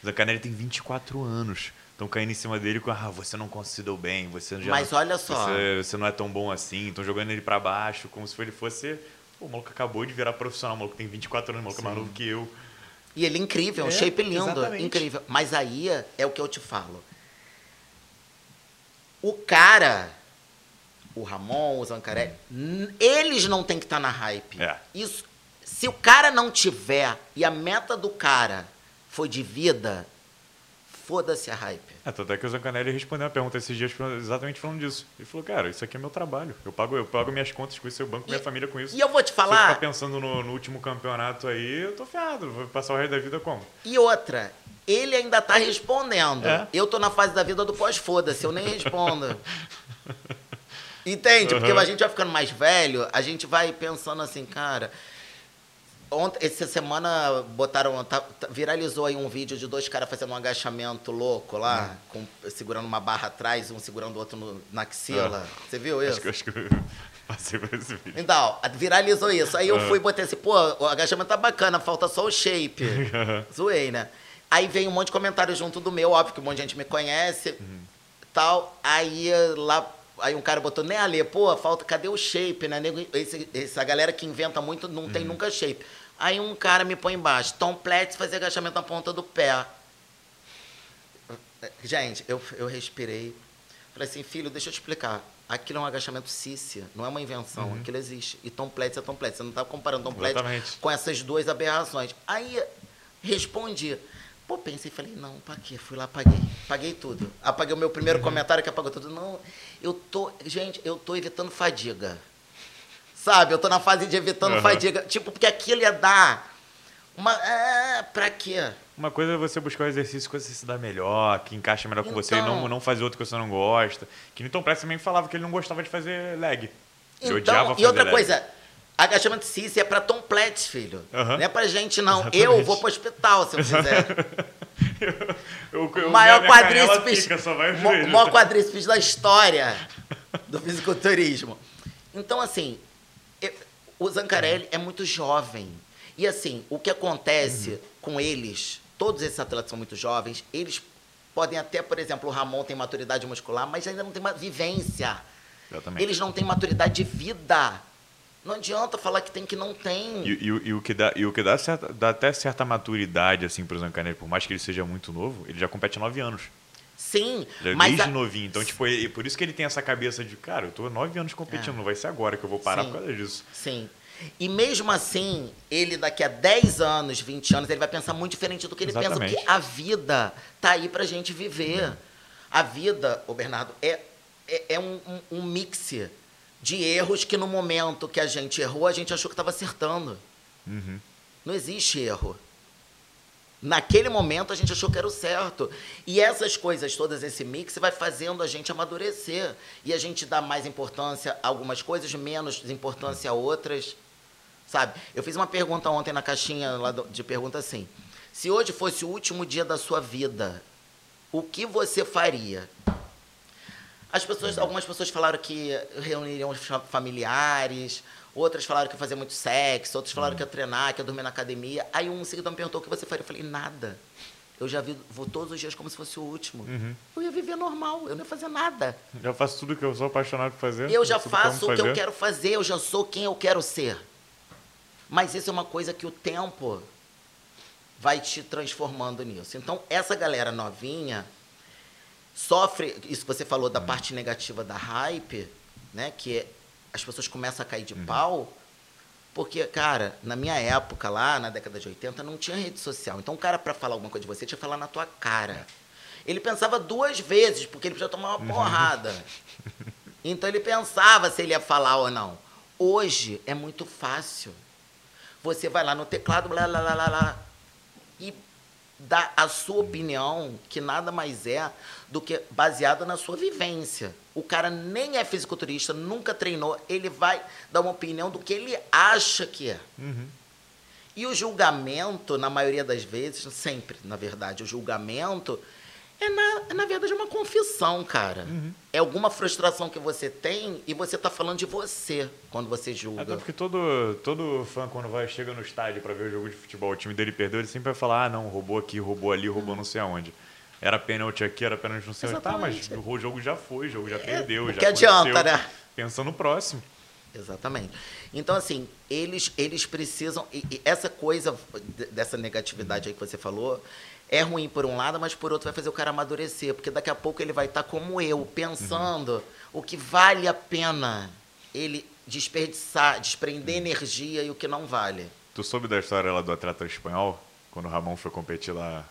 O Zancanelli tem 24 anos. Estão caindo em cima dele com, ah, você não considerou bem, você já Mas olha só. Você, você não é tão bom assim, estão jogando ele pra baixo, como se ele fosse. Pô, o maluco acabou de virar profissional, o maluco tem 24 anos, o maluco é mais novo que eu. E ele é incrível, um É, shape lindo, exatamente. incrível. Mas aí é o que eu te falo. O cara, o Ramon, o Zancarelli, eles não têm que estar na hype. É. Isso, se o cara não tiver e a meta do cara foi de vida, foda-se a hype. É, tanto é que o Zancanelli respondeu a pergunta esses dias exatamente falando disso. Ele falou, cara, isso aqui é meu trabalho. Eu pago, eu pago minhas contas com isso, eu banco E- minha família com isso. E eu vou te Se eu falar, ficar pensando no, no último campeonato aí, eu tô ferrado. Vou passar o resto da vida como? e outra, ele ainda tá respondendo. É. Eu tô na fase da vida do pós-foda-se, eu nem respondo. Entende? Porque Uhum. a gente vai ficando mais velho, a gente vai pensando assim, cara. Ontem, essa semana botaram. tá- tá- viralizou aí um vídeo de dois caras fazendo um agachamento louco lá, Hum. com- segurando uma barra atrás, um segurando o outro no- na axila. Você viu isso? Acho que, acho que eu passei por esse vídeo. Então, viralizou isso. Aí eu Ah. fui e botei assim, pô, o agachamento tá bacana, falta só o shape. Zoei, né? Aí veio um monte de comentário junto do meu, óbvio que um monte de gente me conhece, Uhum. tal. Aí lá, aí um cara botou, né, Ale, pô, falta, cadê o shape, né? Nego- Esse, essa galera que inventa muito não Uhum. tem nunca shape. Aí um cara me põe embaixo, Tom Platz fazer agachamento na ponta do pé. Gente, eu, eu respirei. Falei assim, filho, deixa eu te explicar. Aquilo é um agachamento cícia, não é uma invenção. Aquilo existe. E Tom Platz é Tom Platz. Você não está comparando Tom Platz com essas duas aberrações. Aí respondi. Pô, pensei, falei, não, pra quê? Fui lá, paguei. Paguei tudo. Apaguei o meu primeiro comentário que apagou tudo. Não, eu tô. Gente, eu tô evitando fadiga. Sabe? Eu tô na fase de evitando Aham. fadiga. Tipo, porque aquilo ia dar. Uma. Ah, pra quê? Uma coisa é você buscar um exercício que você se dá melhor, que encaixa melhor com você, e Então. não, não fazer outro que você não gosta. Que Newton Press também falava que ele não gostava de fazer leg. Então, e outra leg. coisa, agachamento cis é pra Tom Platz, filho. Aham. Não é pra gente, não. Exatamente. Eu vou pro hospital se eu fizer. Eu, eu, o maior minha canela quadríceps. Fica, só vai o o joelho. maior quadríceps da história do fisiculturismo. Então, assim, eu- o Zancarelli é muito jovem. E assim, o que acontece Uhum. com eles, todos esses atletas são muito jovens, eles podem até, por exemplo, o Ramon tem maturidade muscular, mas ainda não tem uma vivência. Eles não têm maturidade de vida. Não adianta falar que tem que não tem. E, e o- e o que dá, e o que dá, certa, dá até certa maturidade assim, pro Zancanelli, por mais que ele seja muito novo, ele já compete há 9 anos. Sim, Já mas desde a- novinho. Então, tipo, ele- por isso que ele tem essa cabeça de, cara, eu tô 9 anos competindo, É. não vai ser agora que eu vou parar Sim. por causa disso. Sim. E mesmo assim, ele daqui a 10 anos, 20 anos, ele vai pensar muito diferente do que ele pensa, Exatamente. porque a vida tá aí pra gente viver. A vida, ô Bernardo, é, é, é um, um, um mix de erros que no momento que a gente errou, a gente achou que estava acertando. Uhum. Não existe erro. Naquele momento a gente achou que era o certo. E essas coisas todas, esse mix, vai fazendo a gente amadurecer. E a gente dá mais importância a algumas coisas, menos importância a outras. Sabe? Eu fiz uma pergunta ontem na caixinha de pergunta assim: se hoje fosse o último dia da sua vida, o que você faria? As pessoas, algumas pessoas falaram que reuniriam os fa- familiares, outras falaram que ia fazer muito sexo, outras falaram que ia treinar, que ia dormir na academia. Aí um seguidor me perguntou o que você faria. Eu falei, nada. Eu já vi, vou todos os dias como se fosse o último. Uhum. Eu ia viver normal, eu não ia fazer nada. Já faço tudo que eu sou apaixonado por fazer. Eu já eu faço o que eu fazer. quero fazer, eu já sou quem eu quero ser. Mas isso é uma coisa que o tempo vai te transformando nisso. Então, essa galera novinha sofre, isso que você falou da parte negativa da hype, né, que é, as pessoas começam a cair de pau, porque, cara, na minha época lá, na década de 80, não tinha rede social. Então, o cara para falar alguma coisa de você tinha que falar na tua cara. Ele pensava duas vezes, porque ele podia tomar uma porrada. Então ele pensava se ele ia falar ou não. Hoje é muito fácil. Você vai lá no teclado, blá, blá, blá, blá, blá, e dá a sua opinião, que nada mais é do que baseada na sua vivência. O cara nem é fisiculturista, nunca treinou, ele vai dar uma opinião do que ele acha que é. Uhum. E o julgamento, na maioria das vezes, sempre, na verdade, o julgamento é, na, é, na verdade, uma confissão, cara. Uhum. É alguma frustração que você tem e você tá falando de você quando você julga. Até porque todo, todo fã, quando vai, chega no estádio pra ver o jogo de futebol, o time dele perdeu, ele sempre vai falar, ah, não, roubou aqui, roubou ali, roubou não sei aonde. Era pênalti aqui, era pênalti não sei onde. Tá, mas o jogo já foi, o jogo já perdeu, o já que adianta, né? Pensa no próximo. Exatamente. Então, assim, eles, eles precisam. E, e essa coisa dessa negatividade aí que você falou é ruim por um lado, mas por outro vai fazer o cara amadurecer, porque daqui a pouco ele vai estar como eu, pensando o que vale a pena ele desperdiçar, desprender energia e o que não vale. Tu soube da história lá do atleta espanhol, quando o Ramon foi competir lá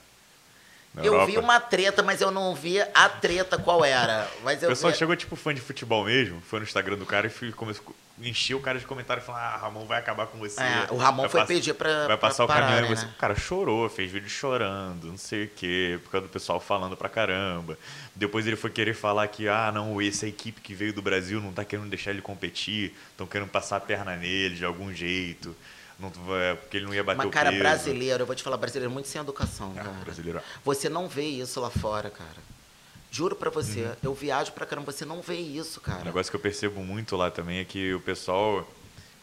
eu vi uma treta, mas eu não vi a treta qual era. Mas O eu pessoal vi... chegou tipo fã de futebol mesmo, foi no Instagram do cara e começou, encheu o cara de comentários falando: Ah, Ramon vai acabar com você. É, o Ramon Vai foi pedir pra. Vai passar pra o caminhão e você. né? O cara chorou, fez vídeo chorando, não sei o quê, por causa do pessoal falando pra caramba. Depois ele foi querer falar que, ah, não, essa equipe que veio do Brasil não tá querendo deixar ele competir, estão querendo passar a perna nele de algum jeito, não, vai- porque ele não ia bater Mas, o cara, peso. brasileiro, eu vou te falar, brasileiro é muito sem educação, É, cara. brasileiro. Você não vê isso lá fora, cara. Juro pra você, eu viajo pra caramba, você não vê isso, Um cara. negócio que eu percebo muito lá também é que o pessoal,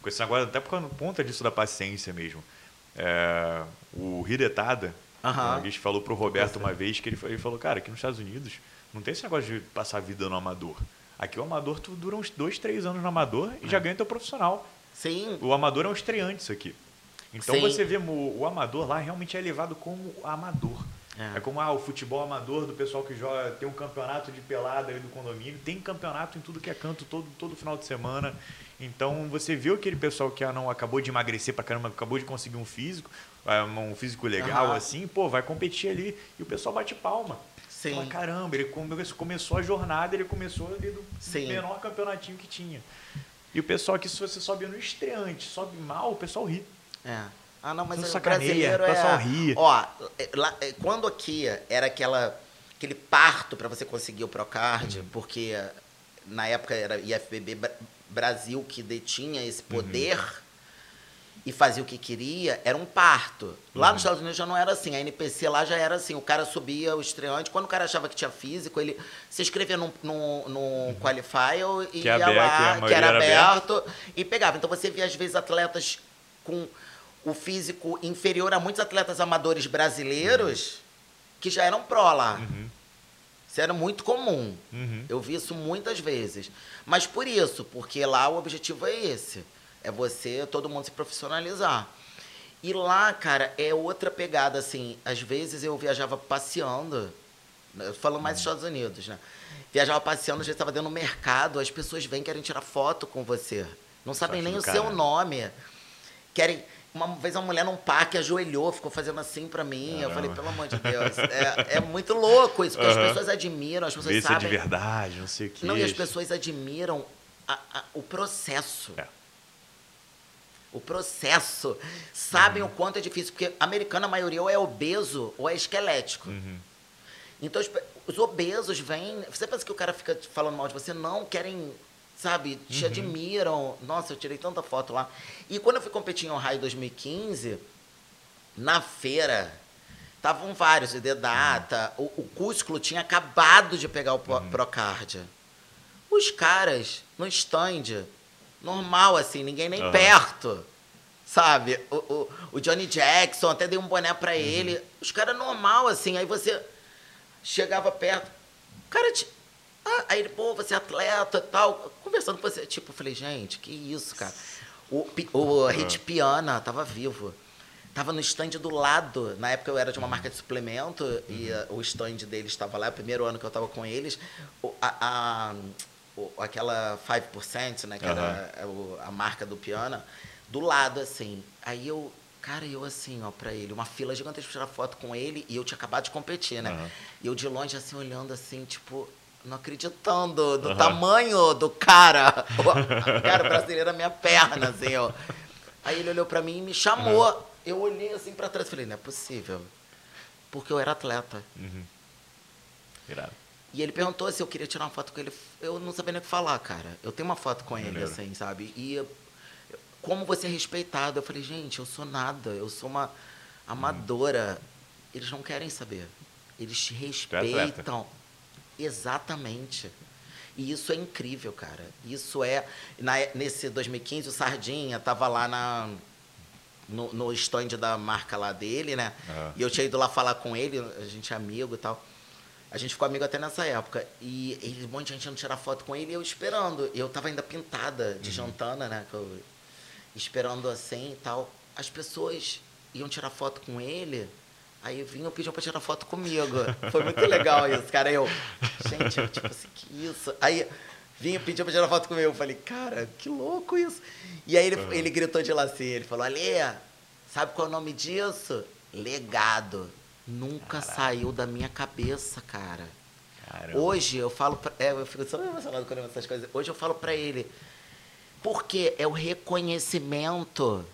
com esse negócio, até por conta disso da paciência mesmo, é, o Hidetada, Aham. a gente falou pro Roberto uma vez que ele, ele falou, cara, aqui nos Estados Unidos não tem esse negócio de passar a vida no amador. Aqui o amador, tu dura uns dois, três anos no amador e É. já ganha teu profissional. Sim, O amador é um estreante isso aqui. Então Sim. você vê o, o amador lá realmente é levado como amador. É. É. como ah, o futebol amador do pessoal que joga, tem um campeonato de pelada ali do condomínio, tem campeonato em tudo que é canto todo, todo final de semana. Então você vê aquele pessoal que ah, não acabou de emagrecer pra caramba, acabou de conseguir um físico, ah, um físico legal Aham. assim, pô, vai competir ali e o pessoal bate palma. Sim. Fala, caramba, ele come- começou a jornada, ele começou ali do Sim. menor campeonatinho que tinha. E o pessoal aqui, se você sobe no estreante, sobe mal, o pessoal ri. É. Ah, não, mas Não o sacaneia, o é... pessoal ri. Ó, é, lá- é, quando aqui era aquela, aquele parto para você conseguir o Procard, Uhum. porque na época era IFBB Bra- Brasil que detinha esse Uhum. E fazia o que queria, era um parto. Lá Uhum. nos Estados Unidos já não era assim, a NPC lá já era assim, o cara subia o estreante, quando o cara achava que tinha físico, ele se inscrevia num, num, num qualifier e Uhum. Que ia aberto, lá, que maioria era era aberto. aberto, e pegava. Então você via às vezes atletas com o físico inferior a muitos atletas amadores brasileiros que já eram pró lá. Uhum. Isso era muito comum. Uhum. Eu vi isso muitas vezes. Mas por isso, porque lá o objetivo é esse. É você, todo mundo se profissionalizar. E lá, cara, é outra pegada, assim. Às vezes eu viajava passeando, né, eu falo mais dos Estados Unidos, né? Viajava passeando, às vezes estava dentro do mercado, as pessoas vêm querem tirar foto com você. Não sabem nem o seu caralho. nome. Querem. Uma vez uma mulher num parque ajoelhou, ficou fazendo assim pra mim. Eu Caramba. falei, pelo amor de Deus. É, é muito louco isso, porque as pessoas admiram, as pessoas Vê é de sabem. verdade, não sei o que. Não, e as pessoas admiram a- a- o processo. É. O processo. Sabem Uhum. o quanto é difícil, porque americano, a maioria, ou é obeso ou é esquelético. Uhum. Então, os, os obesos vêm. Você pensa que o cara fica falando mal de você? Não, querem, sabe, te Uhum. admiram. Nossa, eu tirei tanta foto lá. E quando eu fui competir em Ohio em 2015, na feira, estavam vários, o Dedata, o, o Cusco tinha acabado de pegar o Pro- Uhum. Procard. Os caras, no stand, normal, assim, ninguém nem Aham. perto. Sabe? O, o, o Johnny Jackson, até dei um boné Uhum. pra ele. Os caras normal, assim. Aí você chegava perto. O cara te. Ah, aí ele, pô, você é atleta e tal. Conversando com você. Tipo, eu falei, gente, que isso, cara. O, o Hit Piana tava vivo. Tava no stand do lado. Na época eu era de uma marca de suplemento e ah, o stand deles estava lá. O primeiro ano que eu tava com eles. A, a- o- aquela 5%, né? Que era é, o- a marca do Piana. Do lado, assim. Aí eu... Cara, eu assim, ó, pra ele, uma fila gigantesca pra tirar foto com ele e eu tinha acabado de competir, né? Aham. E eu de longe, assim, olhando assim, tipo, não acreditando do Aham. tamanho do cara. O cara brasileiro na minha perna, assim, ó. Aí ele olhou pra mim e me chamou. Eu olhei assim pra trás e falei, não é possível. Porque eu era atleta. Uhum. Irado. E ele perguntou se eu queria tirar uma foto com ele. Eu não sabia nem o que falar, cara. Eu tenho uma foto com ele, assim, sabe? E como você é respeitado? Eu falei, gente, eu sou nada. Eu sou uma amadora. Eles não querem saber. Eles te é respeitam. Exatamente. E isso é incrível, cara. Isso é. na- nesse 2015, o Sardinha tava lá na, no, no stand da marca lá dele, né? E eu tinha ido lá falar com ele, a gente é amigo e tal. A gente ficou amigo até nessa época. E ele, um monte de gente indo tirar foto com ele e eu esperando. Eu tava ainda pintada de jantana, né? eu- esperando assim e tal. As pessoas iam tirar foto com ele, aí vinham pediam pra tirar foto comigo. Foi muito legal isso, cara. Eu, gente, eu, tipo assim, que isso? Aí vinha pediam pra tirar foto comigo. Eu falei, cara, que louco isso. E aí ele, Uhum. ele gritou de lá assim, ele falou, Alê, sabe qual é o nome disso? Legado. Nunca saiu da minha cabeça, cara. Caramba. Hoje eu falo pra, é, eu fico só emocionado quando eu essas coisas. Hoje eu falo pra ele, porque é o reconhecimento.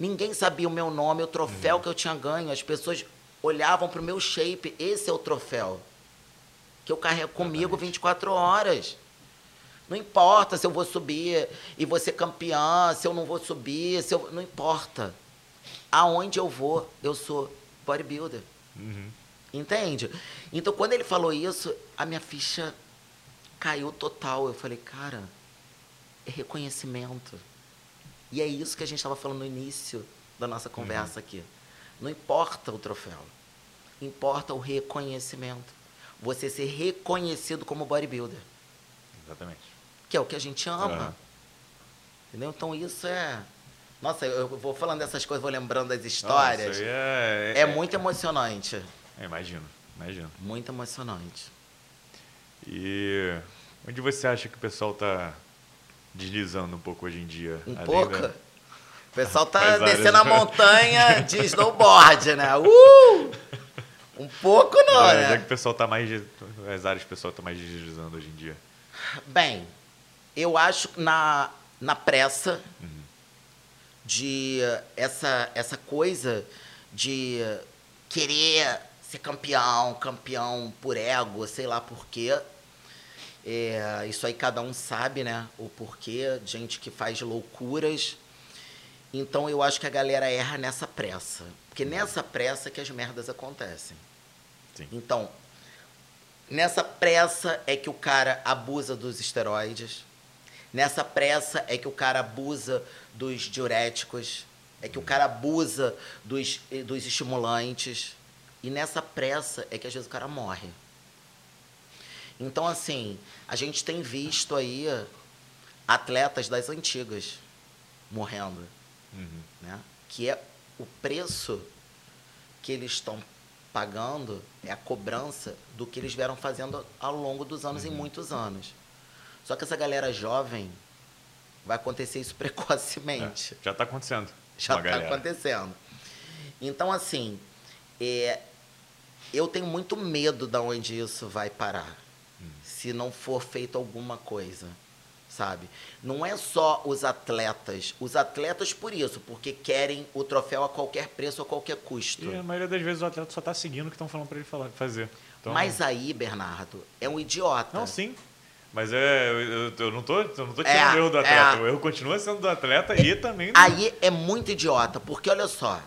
Ninguém sabia o meu nome, o troféu que eu tinha ganho. As pessoas olhavam pro meu shape. Esse é o troféu que eu carrego comigo 24 horas. Não importa se eu vou subir e vou ser campeã, se eu não vou subir, se eu, não importa. Aonde eu vou, eu sou bodybuilder. Uhum. Entende? Então, quando ele falou isso, a minha ficha caiu total. Eu falei, cara, é reconhecimento. E é isso que a gente estava falando no início da nossa conversa aqui. Não importa o troféu, importa o reconhecimento. Você ser reconhecido como bodybuilder, Exatamente. que é o que a gente ama. Aham. Entendeu? Então, isso é. Nossa, eu vou falando dessas coisas, vou lembrando das histórias. Nossa, aí é, é muito emocionante. é, imagino, imagino. Muito emocionante. E onde você acha que o pessoal tá deslizando um pouco hoje em dia? Um Além pouco. da- O pessoal tá Faz áreas- descendo a montanha de snowboard, né? Uh! Um pouco não, É, Já que né? o pessoal tá mais. As áreas que o pessoal tá mais deslizando hoje em dia. Bem, eu acho que na, na pressa de essa, essa coisa de querer ser campeão, campeão por ego, sei lá por quê. É, isso aí cada um sabe, né? O porquê, gente que faz loucuras. Então eu acho que a galera erra nessa pressa. Porque nessa pressa que as merdas acontecem. Sim. Então, nessa pressa é que o cara abusa dos esteroides. Nessa pressa é que o cara abusa dos diuréticos. É que o cara abusa dos, eh, dos estimulantes. E nessa pressa é que às vezes o cara morre. Então, assim, a gente tem visto aí atletas das antigas morrendo Uhum. né? que é o preço que eles estão pagando, é a cobrança do que eles vieram fazendo ao longo dos anos, em muitos anos. Só que essa galera jovem vai acontecer isso precocemente. É, já tá acontecendo. Já está acontecendo. Então, assim, é, eu tenho muito medo de onde isso vai parar. Hum. Se não for feito alguma coisa, sabe? Não é só os atletas. Os atletas por isso, porque querem o troféu a qualquer preço, a qualquer custo. E a maioria das vezes o atleta só tá seguindo o que estão falando pra ele fazer. Então, Mas aí, Bernardo, é um idiota. Não, sim. Mas é, eu, eu- não tô, eu não tô É, tirando o erro do atleta. é. O erro continua sendo do atleta e também do... Aí é muito idiota, porque olha só.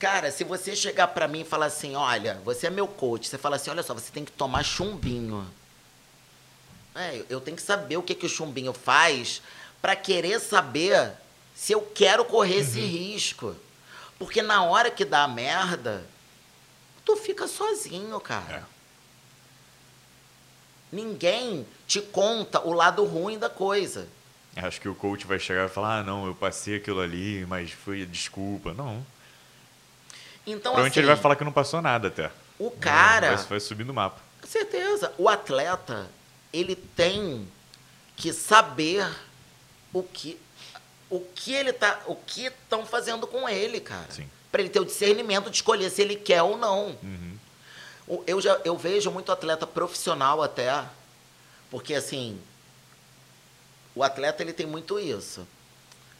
Cara, se você chegar pra mim e falar assim, olha, você é meu coach, você fala assim, olha só, você tem que tomar chumbinho. É, eu tenho que saber o que, que o chumbinho faz pra querer saber se eu quero correr esse risco. Porque na hora que dá a merda, tu fica sozinho, cara. Ninguém te conta o lado ruim da coisa. Acho que o coach vai chegar e falar, ah, não, eu passei aquilo ali, mas foi desculpa. Não. Então, Provavelmente assim, ele vai falar que não passou nada até. o cara... Vai, vai subir no mapa. Com certeza. O atleta, ele tem que saber o que o que ele tá, o que estão fazendo com ele, cara. Sim. Para ele ter o discernimento de escolher se ele quer ou não. Uhum. O- Eu já eu vejo muito atleta profissional até, porque assim, o atleta ele tem muito isso.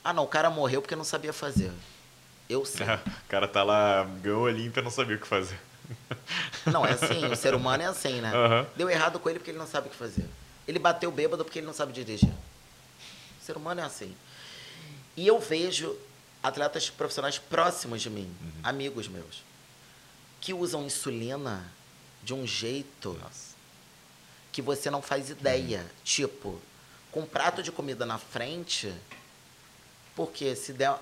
Ah, não, o cara morreu porque não sabia fazer. Eu sei. o cara tá lá, ganhou a Olímpia, não sabia o que fazer. Não, é assim, o ser humano é assim, né? Aham. Deu errado com ele porque ele não sabe o que fazer. Ele bateu bêbado porque ele não sabe dirigir. O ser humano é assim. E eu vejo atletas profissionais próximos de mim, Uhum. amigos meus, que usam insulina de um jeito Nossa. que você não faz ideia. Tipo, com um prato de comida na frente, porque se der.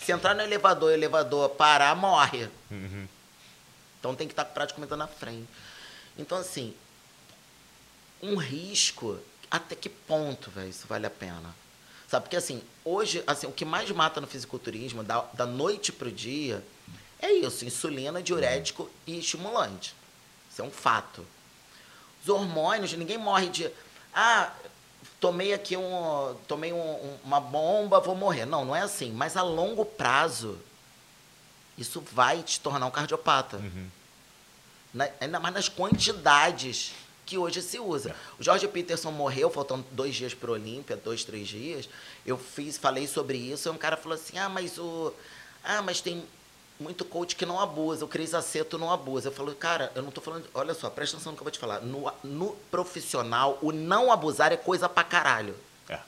Se entrar no elevador e o elevador parar, morre. Uhum. Então tem que estar com o prato de comida na frente. Então, assim, um risco, até que ponto, velho, isso vale a pena? Sabe, porque assim, hoje, assim, o que mais mata no fisiculturismo, da, da noite pro dia, é isso, insulina, diurético e estimulante. Isso é um fato. Os hormônios, ninguém morre de. Ah, tomei aqui um. Tomei um- um- uma bomba, vou morrer. Não, não é assim. Mas a longo prazo, isso vai te tornar um cardiopata. Uhum. Na- ainda mais nas quantidades que hoje se usa. É. O Jorge Peterson morreu, faltando dois dias para o Olímpia, dois, três dias. Eu fiz, falei sobre isso, e um cara falou assim, ah, mas o. Ah, mas tem muito coach que não abusa, o Cris Aceto não abusa. Eu falo, cara, eu não tô falando. Olha só, presta atenção no que eu vou te falar. No, no profissional, o não abusar é coisa pra caralho. É.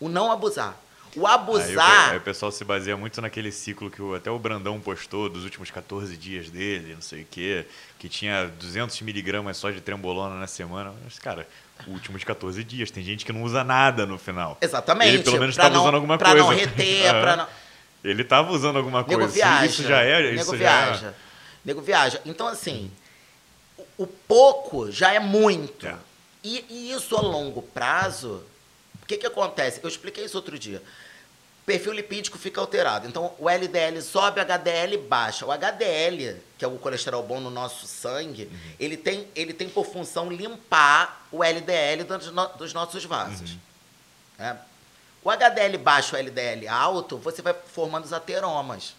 O não abusar. O Aí, abusar. aí o pessoal se baseia muito naquele ciclo que o- até o Brandão postou dos últimos 14 dias dele, não sei o quê, que tinha 200 miligramas só de trembolona na semana. Mas, cara, últimos 14 dias. Tem gente que não usa nada no final. Exatamente. Ele pelo menos pra estava usando alguma pra coisa. não reter, pra não. Ele estava usando alguma Nego coisa. viaja. Isso já é. Nego Isso já é- viaja. Nego viaja. Então, assim, o, o pouco já é muito. É. E, e isso a longo prazo, o que, que acontece? Eu expliquei isso outro dia. Perfil lipídico fica alterado. Então, o LDL sobe, o HDL baixa. O HDL, que é o colesterol bom no nosso sangue, Uhum. ele, tem, ele tem por função limpar o LDL dos, no- dos nossos vasos. Uhum. É. O HDL baixo, o LDL alto, você vai formando os ateromas,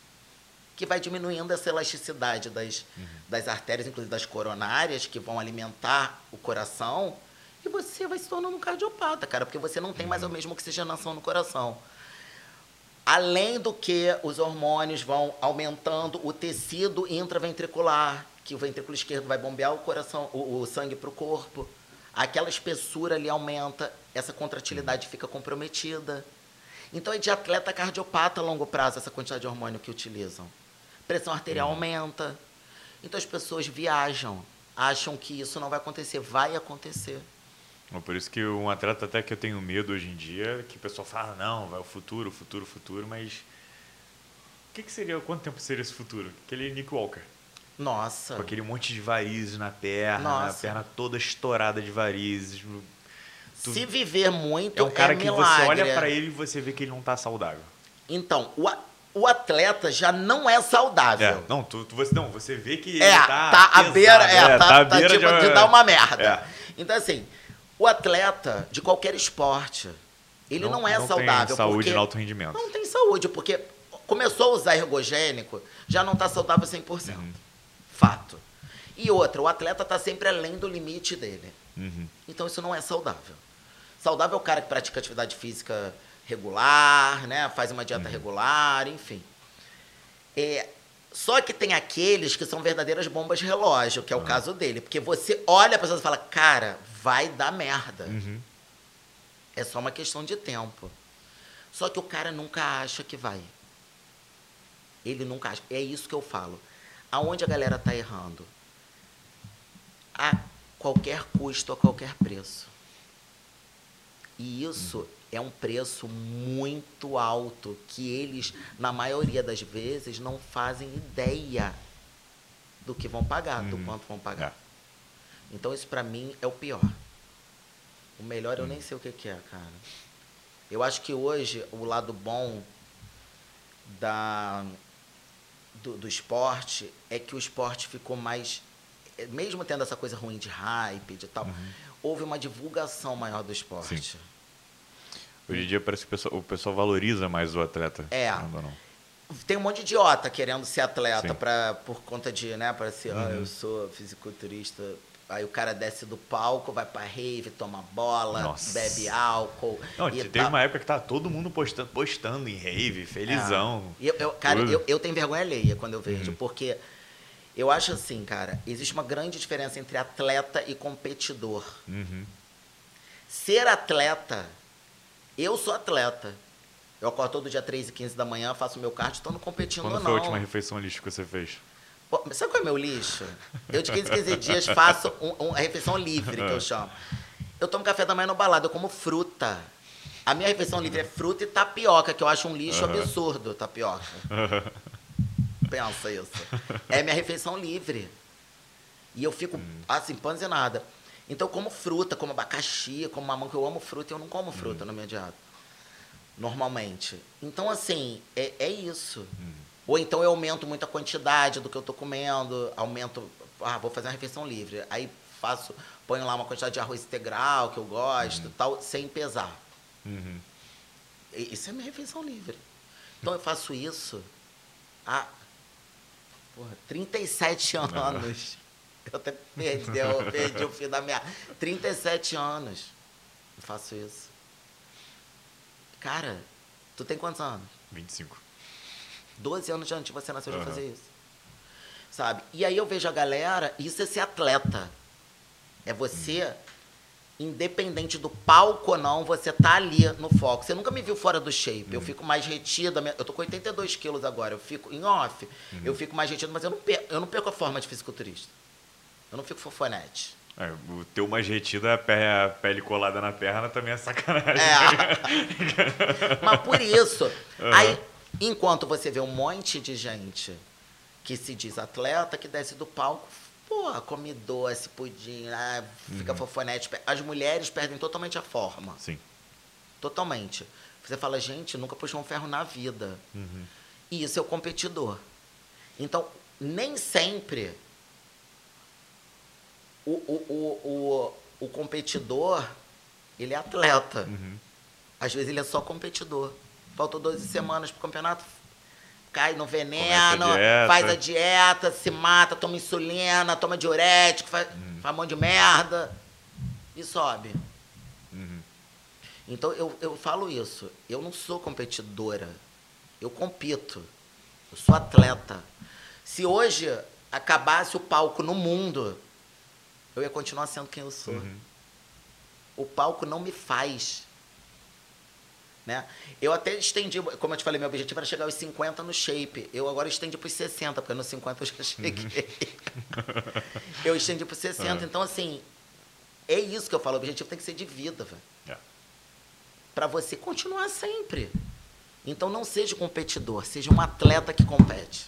que vai diminuindo essa elasticidade das, das artérias, inclusive das coronárias, que vão alimentar o coração, e você vai se tornando um cardiopata, cara, porque você não tem mais a mesma oxigenação no coração. Além do que os hormônios vão aumentando o tecido intraventricular, que o ventrículo esquerdo vai bombear o coração, o, o sangue para o corpo. Aquela espessura ali aumenta, essa contratilidade fica comprometida. Então é de atleta cardiopata a longo prazo essa quantidade de hormônio que utilizam. Pressão arterial aumenta. Então as pessoas viajam, acham que isso não vai acontecer, vai acontecer. Bom, Por isso que um atleta até que eu tenho medo hoje em dia, que o pessoal fala, não, vai o futuro, futuro, futuro, mas o que, que seria, quanto tempo seria esse futuro? Aquele Nick Walker, Nossa. com aquele monte de varizes na perna, Nossa. a perna toda estourada de varizes. Tu- Se viver muito é um cara que milagre. você olha pra ele e você vê que ele não tá saudável. Então, o, o atleta já não é saudável. É, não, tu, tu- você, não, você vê que É, ele tá, tá, pesado, beira, é, tá, tá tá beira tipo de, de dar uma merda. É. Então, assim, o atleta de qualquer esporte, ele não, é não saudável. Tem saúde no alto rendimento. Não tem saúde, porque começou a usar ergogênico, já não está saudável 100%. Uhum. Fato. E outra, o atleta está sempre além do limite dele. Uhum. Então isso não é saudável. Saudável é o cara que pratica atividade física regular, né? Faz uma dieta regular, enfim. É, só que tem aqueles que são verdadeiras bombas relógio, que é o caso dele. Porque você olha a pessoa e fala, cara, vai dar merda. Uhum. É só uma questão de tempo. Só que o cara nunca acha que vai. Ele nunca acha. É isso que eu falo. Aonde a galera tá errando? A qualquer custo, a qualquer preço. E isso é um preço muito alto que eles, na maioria das vezes, não fazem ideia do que vão pagar, do Uhum. quanto vão pagar. É. Então isso pra mim é o pior. O melhor eu nem sei o que, que é, cara. Eu acho que hoje o lado bom da do, do esporte é que o esporte ficou mais mesmo tendo essa coisa ruim de hype de tal, houve uma divulgação maior do esporte. Sim. Hoje em dia parece que o pessoal, o pessoal valoriza mais o atleta. É. ou não. Tem um monte de idiota querendo ser atleta Sim. pra, por conta de, né, para ser, ah, Uhum. eu sou fisiculturista. Aí o cara desce do palco, vai pra rave, toma bola, Nossa. bebe álcool. Não, teve tal. uma época que tava todo mundo postando, postando em rave, felizão. É. Eu, eu- cara, eu, eu tenho vergonha alheia quando eu Uhum. vejo, porque eu acho assim, cara, existe uma grande diferença entre atleta e competidor. Uhum. Ser atleta, eu sou atleta. Eu acordo todo dia 3 e 15 da manhã, faço meu cardio, estou não competindo Quando não. foi a última refeição lixo que você fez? Pô, sabe qual é meu lixo? Eu de 15 em 15 dias faço um- um- a refeição livre, que eu chamo. Eu tomo café da manhã no balada, eu como fruta. A minha refeição livre é fruta e tapioca, que eu acho um lixo Aham. absurdo, tapioca. Pensa isso. É minha refeição livre. E eu fico, assim, panzinada. Então eu como fruta, como abacaxi, como mamão, que eu amo fruta e eu não como fruta na minha dieta. Normalmente. Então, assim, é, é isso. Ou então eu aumento muito a quantidade do que eu tô comendo, aumento, ah, vou fazer uma refeição livre. Aí faço, ponho lá uma quantidade de arroz integral que eu gosto, tal, sem pesar. Uhum. Isso é minha refeição livre. Então eu faço isso há porra, 37 anos. Eu até perdi, eu perdi o fio da minha. 37 anos eu faço isso. Cara, tu tem quantos anos? 25. 12 anos antes de você nascer, eu já fazia isso. Sabe? E aí eu vejo a galera, isso é ser atleta. É você, independente do palco ou não, você tá ali no foco. Você nunca me viu fora do shape. Eu fico mais retida. Eu tô com 82 quilos agora. Eu fico em off. Eu fico mais retida, mas eu não, perco, eu não perco a forma de fisiculturista. Eu não fico fofonete. É, o teu mais retido é a pe- a pele colada na perna também é sacanagem. É. Mas por isso, Aham. aí, enquanto você vê um monte de gente que se diz atleta, que desce do palco, pô, come doce, pudim, ah, fica fofonete. As mulheres perdem totalmente a forma. Sim. Totalmente. Você fala, gente, nunca puxou um ferro na vida. Uhum. E isso é o competidor. Então, nem sempre o, o, o, o, competidor, ele é atleta. Uhum. Às vezes ele é só competidor. Faltou 12 semanas pro campeonato, cai no veneno, a dieta. faz a dieta, se mata, toma insulina, toma diurético, faz, faz um monte de merda e sobe. Uhum. Então eu, eu falo isso. Eu não sou competidora. Eu compito. Eu sou atleta. Se hoje acabasse o palco no mundo, eu ia continuar sendo quem eu sou. Uhum. O palco não me faz. Né? Eu até estendi, como eu te falei, meu objetivo era chegar aos 50 no shape. Eu agora estendi para os 60, porque nos 50 eu já cheguei. eu estendi para os 60. Ah. Então, assim, é isso que eu falo. O objetivo tem que ser de vida, velho. É. Para você continuar sempre. Então, não seja competidor, seja um atleta que compete.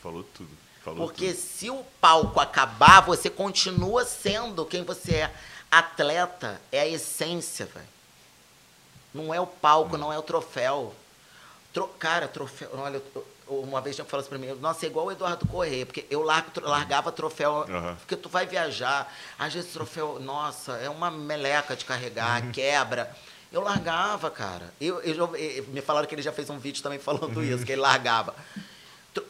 Falou tudo. Falou Porque tudo. se o palco acabar, você continua sendo quem você é. Atleta é a essência, velho. Não é o palco, não é o troféu. Tro- Cara, troféu. Olha, eu- eu- uma vez já falou assim pra mim, nossa, é igual o Eduardo Corrêa, porque eu largava troféu, Aham. porque tu vai viajar, às vezes troféu, nossa, é uma meleca de carregar, quebra. Eu largava, cara. Eu, eu eh, me falaram que ele já fez um vídeo também falando isso, que ele largava.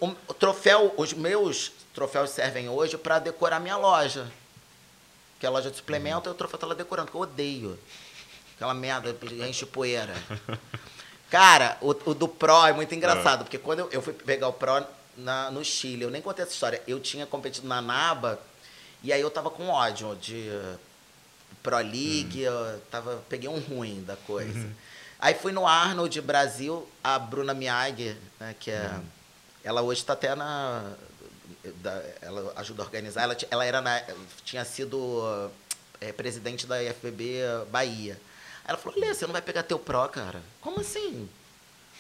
O- troféu, os meus troféus servem hoje para decorar minha loja. Que é a loja de suplemento, e o troféu tá lá decorando, que eu odeio. Aquela merda, enche poeira. Cara, o, o do Pro é muito engraçado, porque quando eu, eu fui pegar o Pro na- no Chile, eu nem contei essa história. Eu tinha competido na NABA, e aí eu tava com ódio de Pro League, eu tava, peguei um ruim da coisa. Aí fui no Arnold Brasil, a Bruna Miag, né, que é. Ela hoje está até na. da- ela ajuda a organizar. Ela, ela era na, tinha sido é, presidente da IFBB Bahia. Aí ela falou: Lê, você não vai pegar teu Pro, cara? Como assim?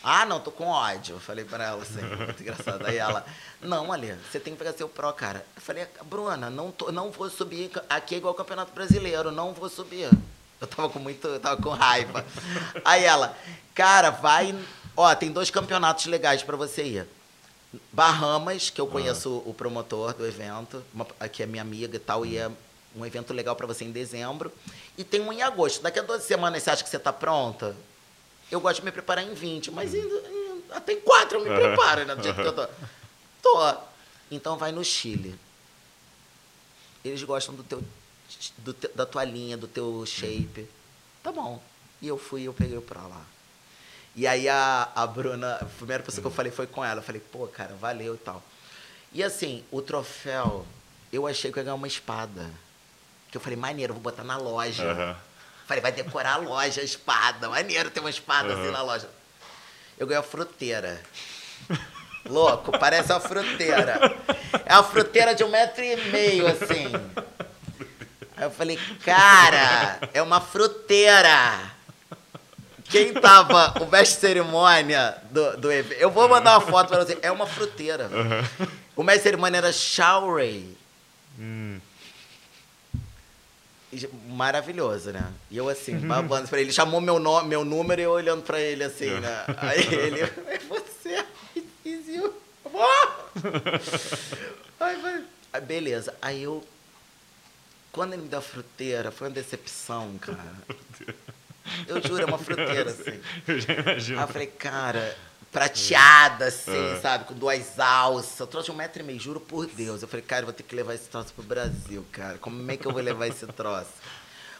Ah, não, tô com ódio. Eu falei pra ela assim, muito engraçado. Aí ela, não, Alê, você tem que pegar seu Pro, cara. Eu falei, Bruna, não, tô, não vou subir. Aqui é igual o Campeonato Brasileiro, não vou subir. Eu tava com muito, eu tava com raiva. Aí ela, cara, vai. Ó, tem dois campeonatos legais pra você ir. Bahamas, que eu conheço o promotor do evento, uma, que é minha amiga e tal, e é um evento legal pra você em dezembro. E tem um em agosto. Daqui a 12 semanas você acha que você tá pronta? Eu gosto de me preparar em 20, mas ainda, ainda- até em 4 eu me preparo, né? Do jeito que eu tô. Tô. Então vai no Chile. Eles gostam do teu, do te- da tua linha, do teu shape. Tá bom. E eu fui, eu peguei pra lá. E aí a, a Bruna, a primeira pessoa que eu falei foi com ela. Eu falei, pô, cara, valeu e tal. E assim, o troféu, eu achei que eu ia ganhar uma espada. Que eu falei, maneiro, vou botar na loja. Aham. Falei, vai decorar a loja, a espada. Maneiro ter uma espada assim Aham. na loja. Eu ganhei a fruteira. Louco, parece uma fruteira. É uma fruteira de um metro e meio, assim. Aí eu falei, cara, é uma fruteira. Quem tava, o mestre de cerimônia do, do evento, eu vou mandar uma foto pra você, é uma fruteira. O mestre de cerimônia era Shawray. Hum. Maravilhoso, né? E eu assim, babando pra ele. Ele chamou meu, nome, meu número e eu olhando pra ele assim, né? Aí ele, é você, is you. Aí, Aí, beleza. Aí eu. Quando ele me deu a fruteira, foi uma decepção, cara. Eu juro, é uma fruteira, assim. Eu já imagino. Aí eu falei, cara, prateada, assim, Ah. sabe? Com duas alças. Eu trouxe um metro e meio, juro por Deus. Eu falei, cara, eu vou ter que levar esse troço pro Brasil, cara. Como é que eu vou levar esse troço?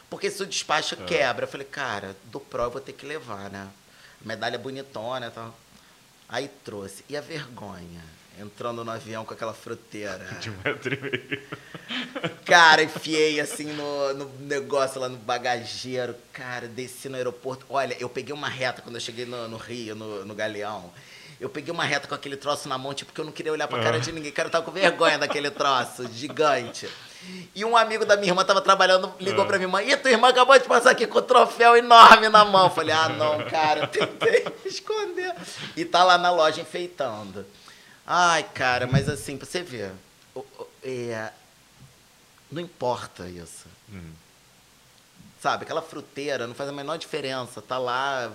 Porque se o despacho quebra, eu falei, cara, do Pro eu vou ter que levar, né? Medalha bonitona e tal. Aí trouxe. E a vergonha? Entrando no avião com aquela fruteira. De um metro e meio. Cara, enfiei assim no, no negócio lá no bagageiro. Cara, desci no aeroporto. Olha, eu peguei uma reta quando eu cheguei no, no Rio, no, no Galeão. Eu peguei uma reta com aquele troço na mão, tipo, porque eu não queria olhar pra cara de ninguém. Cara, eu tava com vergonha daquele troço, gigante. E um amigo da minha irmã tava trabalhando, ligou pra minha irmã. Ih, tua irmã acabou de passar aqui com o troféu enorme na mão. Falei, ah, não, cara, eu tentei esconder. E tá lá na loja enfeitando. Ai, cara, mas assim, pra você ver, é, não importa isso. Uhum. Sabe, aquela fruteira não faz a menor diferença. Tá lá,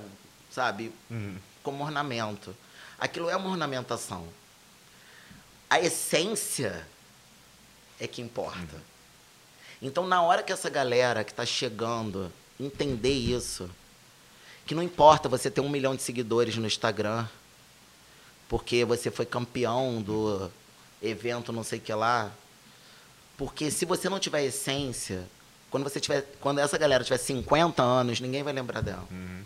sabe, Uhum. como ornamento. Aquilo é uma ornamentação. A essência é que importa. Então, na hora que essa galera que está chegando entender isso, que não importa você ter um milhão de seguidores no Instagram, porque você foi campeão do evento não sei o que lá, porque se você não tiver essência, quando você tiver, quando essa galera tiver 50 anos, ninguém vai lembrar dela. Uhum.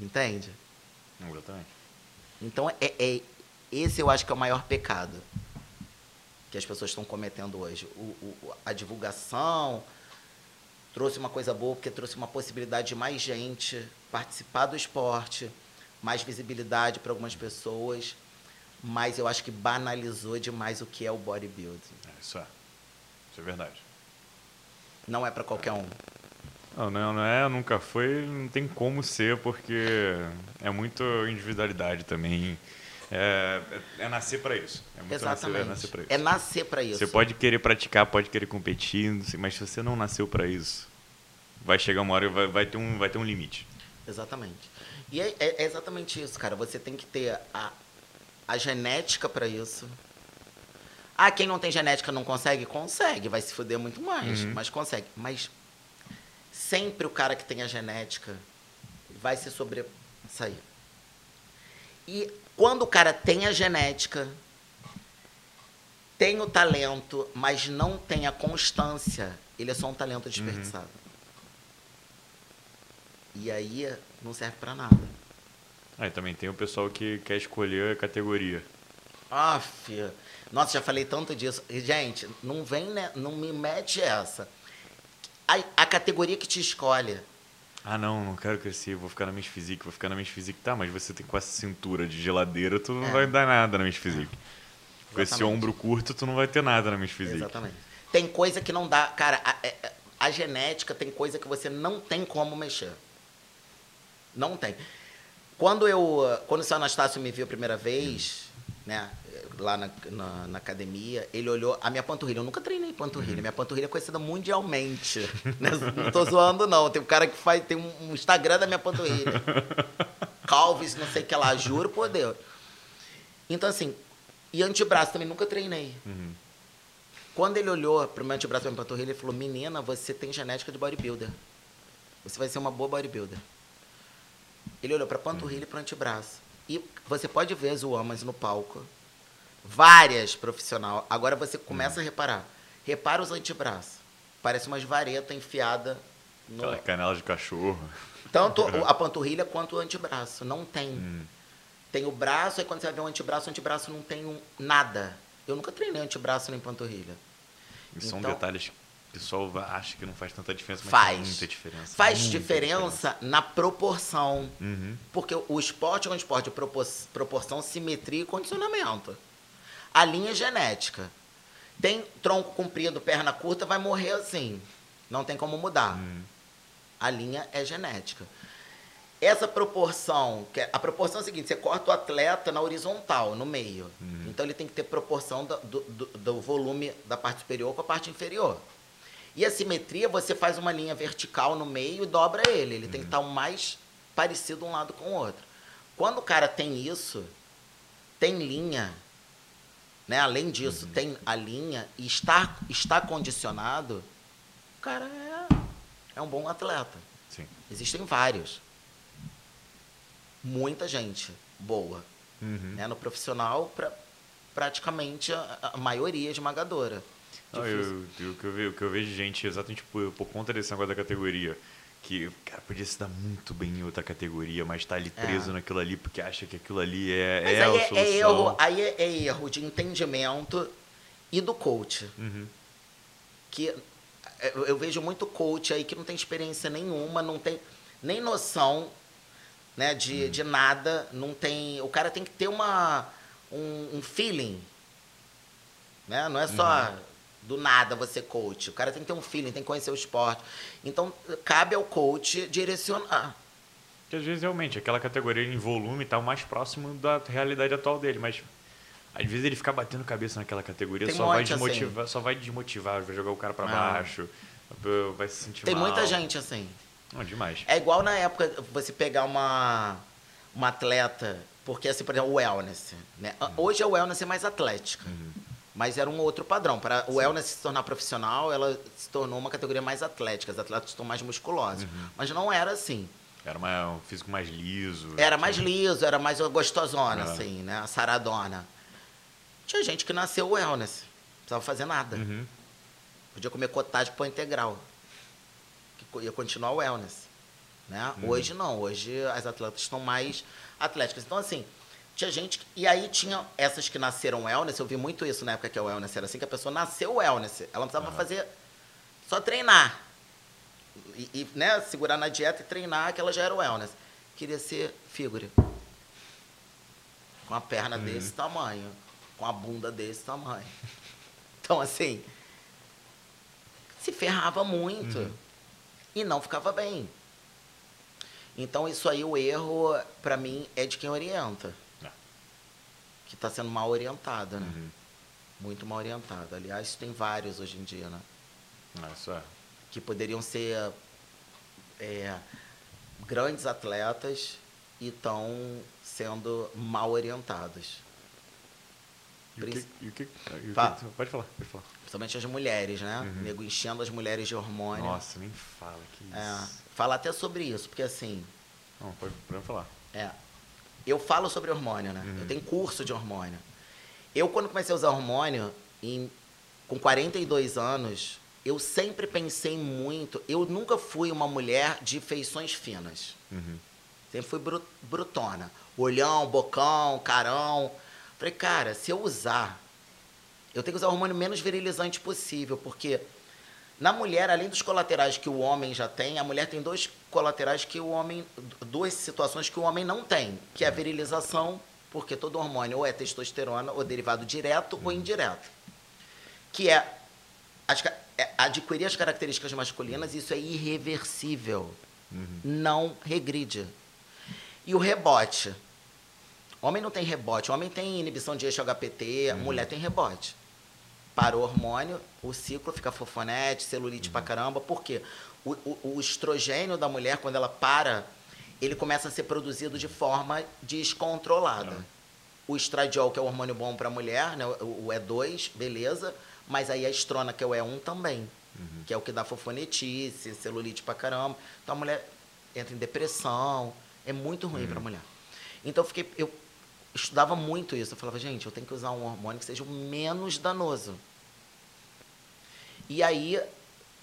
Entende? Exatamente. Então, é, é- esse eu acho que é o maior pecado que as pessoas estão cometendo hoje. O- o- a divulgação trouxe uma coisa boa, porque trouxe uma possibilidade de mais gente participar do esporte, mais visibilidade para algumas pessoas, mas eu acho que banalizou demais o que é o bodybuilding. É, isso é. Isso é verdade. Não é para qualquer um. Não, não, não é, nunca foi, não tem como ser, porque é muito individualidade também. É, é, é nascer para isso. É muito Exatamente. Nascer, é nascer para isso. É isso. Você pode querer praticar, pode querer competir, mas se você não nasceu para isso, vai chegar uma hora e vai, vai, ter, um, vai ter um limite. Exatamente. E é, é- é exatamente isso, cara. Você tem que ter a, a genética para isso. Ah, quem não tem genética não consegue? Consegue, vai se fuder muito mais, Uhum. mas consegue. Mas sempre o cara que tem a genética vai se sobressair. E quando o cara tem a genética, tem o talento, mas não tem a constância, ele é só um talento desperdiçado. E aí não serve pra nada. Aí também tem o pessoal que quer escolher a categoria. Aff, nossa, já falei tanto disso. Gente, não vem, né? Não me mete essa. A, a categoria que te escolhe. Ah, não, não quero crescer, vou ficar na Miss Physique, vou ficar na Miss Physique. Tá, mas você tem com essa cintura de geladeira, tu não É. vai dar nada na Miss Physique. Com esse ombro curto, tu não vai ter nada na Miss Physique. Exatamente. Tem coisa que não dá. Cara, a, a- a genética tem coisa que você não tem como mexer. Não tem. Quando eu. Quando o seu Anastácio me viu a primeira vez, né? Lá na, na, na academia, ele olhou. A minha panturrilha, eu nunca treinei panturrilha. Minha panturrilha é conhecida mundialmente. né? Não tô zoando, não. Tem um cara que faz. Tem um Instagram da minha panturrilha. Calves, não sei o que lá, juro por Deus. Então, assim, e antebraço também nunca treinei. Uhum. Quando ele olhou para o meu antebraço e minha panturrilha, ele falou: Menina, você tem genética de bodybuilder. Você vai ser uma boa bodybuilder. Ele olhou para a panturrilha e para o antebraço. E você pode ver as Uamas no palco. Várias profissional. Agora você começa a reparar. Repara os antebraços. Parece umas varetas enfiada no. Aquela canela de cachorro. Tanto a panturrilha quanto o antebraço. Não tem. Hum. Tem o braço, aí quando você vai ver o antebraço, o antebraço não tem um- nada. Eu nunca treinei antebraço nem panturrilha. Isso são Então- detalhes que o pessoal acha que não faz tanta diferença, mas Faz. faz muita diferença. Faz muita diferença na proporção. Uhum. Porque o esporte é um esporte de propor- proporção, simetria e condicionamento. A linha é genética. Tem tronco comprido, perna curta, vai morrer assim. Não tem como mudar. Hum. A linha é genética. Essa proporção, que é- a proporção é a seguinte, você corta o atleta na horizontal, no meio. Então ele tem que ter proporção do- do- do volume da parte superior com a parte inferior. E a simetria, você faz uma linha vertical no meio e dobra ele. Ele tem que estar o mais parecido um lado com o outro. Quando o cara tem isso, tem linha, né? Além disso, tem a linha e está, está condicionado, o cara é, é um bom atleta. Sim. Existem vários. muita gente boa. Uhum. Né? No profissional, pra, praticamente a, a maioria esmagadora. Não, eu, eu, o, que eu vejo, o que eu vejo gente exatamente por, por conta desse negócio da categoria. Que, cara, podia se dar muito bem em outra categoria, mas tá ali É. preso naquilo ali porque acha que aquilo ali é, Mas é aí, a é, solução. é erro, aí é, é erro de entendimento e do coach. Uhum. que é, eu eu vejo muito coach aí que não tem experiência nenhuma, não tem nem noção né, de, de nada, não tem. O cara tem que ter uma, um, um feeling. Né? Não é só do nada você coach. O cara tem que ter um feeling, tem que conhecer o esporte. Então, cabe ao coach direcionar. Que às vezes realmente aquela categoria em volume tá o mais próximo da realidade atual dele, mas às vezes ele ficar batendo cabeça naquela categoria Tem só vai monte, assim. desmotivar, só vai desmotivar, vai jogar o cara pra Ah. baixo, vai se sentir Tem mal. muita gente assim. Não, demais. É igual na época você pegar uma, uma atleta, porque assim, por exemplo, o wellness. Né? Hoje a wellness é mais atlética. Mas era um outro padrão. Para o wellness se tornar profissional, ela se tornou uma categoria mais atlética. As atletas estão mais musculosos. Mas não era assim. Era uma- um físico mais liso. Era mais liso, era mais gostosona, Ah. assim, né? A saradona. Tinha gente que nasceu wellness. Não precisava fazer nada. Uhum. Podia comer cottage pão integral. Que ia continuar o wellness. Né? Hoje não, hoje as atletas estão mais atléticas. Então, assim, tinha gente. que- E aí tinha essas que nasceram wellness, eu vi muito isso na época que o wellness era assim, que a pessoa nasceu wellness. Ela não precisava fazer. só treinar. E, e, né, segurar na dieta e treinar, que ela já era wellness. Queria ser figure. Com a perna desse tamanho. Com a bunda desse tamanho. Então, assim, se ferrava muito e não ficava bem. Então, isso aí, o erro, pra mim, é de quem orienta. É. Que está sendo mal orientado, né? Uhum. Muito mal orientado. Aliás, tem vários hoje em dia, né? Ah, Isso é. Que poderiam ser é, grandes atletas e estão sendo mal orientados. E o que, Princ- e o que, e o Fala. que- pode falar, pode falar. Principalmente as mulheres, né? Uhum. Nego enchendo as mulheres de hormônio. Nossa, nem fala que isso. É, fala até sobre isso, porque assim, Não, pode, pode falar. é, eu falo sobre hormônio, né? Uhum. Eu tenho curso de hormônio. Eu, quando comecei a usar hormônio, em, com 42 anos, eu sempre pensei muito. Eu nunca fui uma mulher de feições finas. Uhum. Sempre fui bru- brutona. Olhão, bocão, carão. Falei, cara, se eu usar, eu tenho que usar o hormônio menos virilizante possível, porque na mulher, além dos colaterais que o homem já tem, a mulher tem dois colaterais que o homem. duas situações que o homem não tem, que é a virilização, porque todo hormônio ou é testosterona, ou derivado direto ou indireto. Que é, as é adquirir as características masculinas, isso é irreversível. Não regride. E o rebote. Homem não tem rebote. Homem tem inibição de eixo HPT, mulher tem rebote. Para o hormônio, o ciclo fica fofonete, celulite pra caramba. Por quê? O, o- o estrogênio da mulher, quando ela para, ele começa a ser produzido de forma descontrolada. Ah. O estradiol, que é o hormônio bom para a mulher, né? o, o E2, beleza. Mas aí a estrona, que é o E1 também. Que é o que dá fofonetice, celulite pra caramba. Então a mulher entra em depressão. É muito ruim pra mulher. Então eu fiquei. Eu estudava muito isso. Eu falava, gente, eu tenho que usar um hormônio que seja o menos danoso. E aí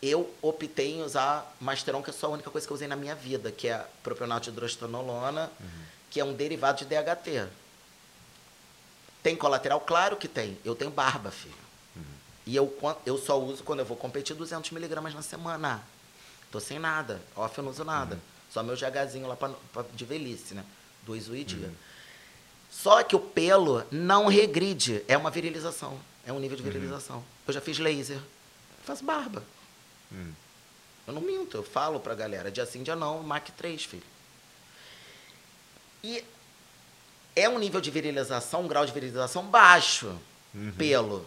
eu optei em usar Masteron, que é só a única coisa que eu usei na minha vida, que é a propionato de hidrostanolona, que é um derivado de DHT. Tem colateral? Claro que tem. Eu tenho barba, filho. E eu, eu só uso quando eu vou competir 200 miligramas na semana. Tô sem nada. Off eu não uso nada. Só meu GHzinho lá pra, pra- de velhice, né? Dois UI dia. Só que o pelo não regride. É uma virilização. É um nível de virilização. Eu já fiz laser. Faço barba. Hum. Eu não minto. Eu falo pra galera. Dia sim, dia não. MAC 3, filho. E é um nível de virilização, um grau de virilização baixo. Pelo.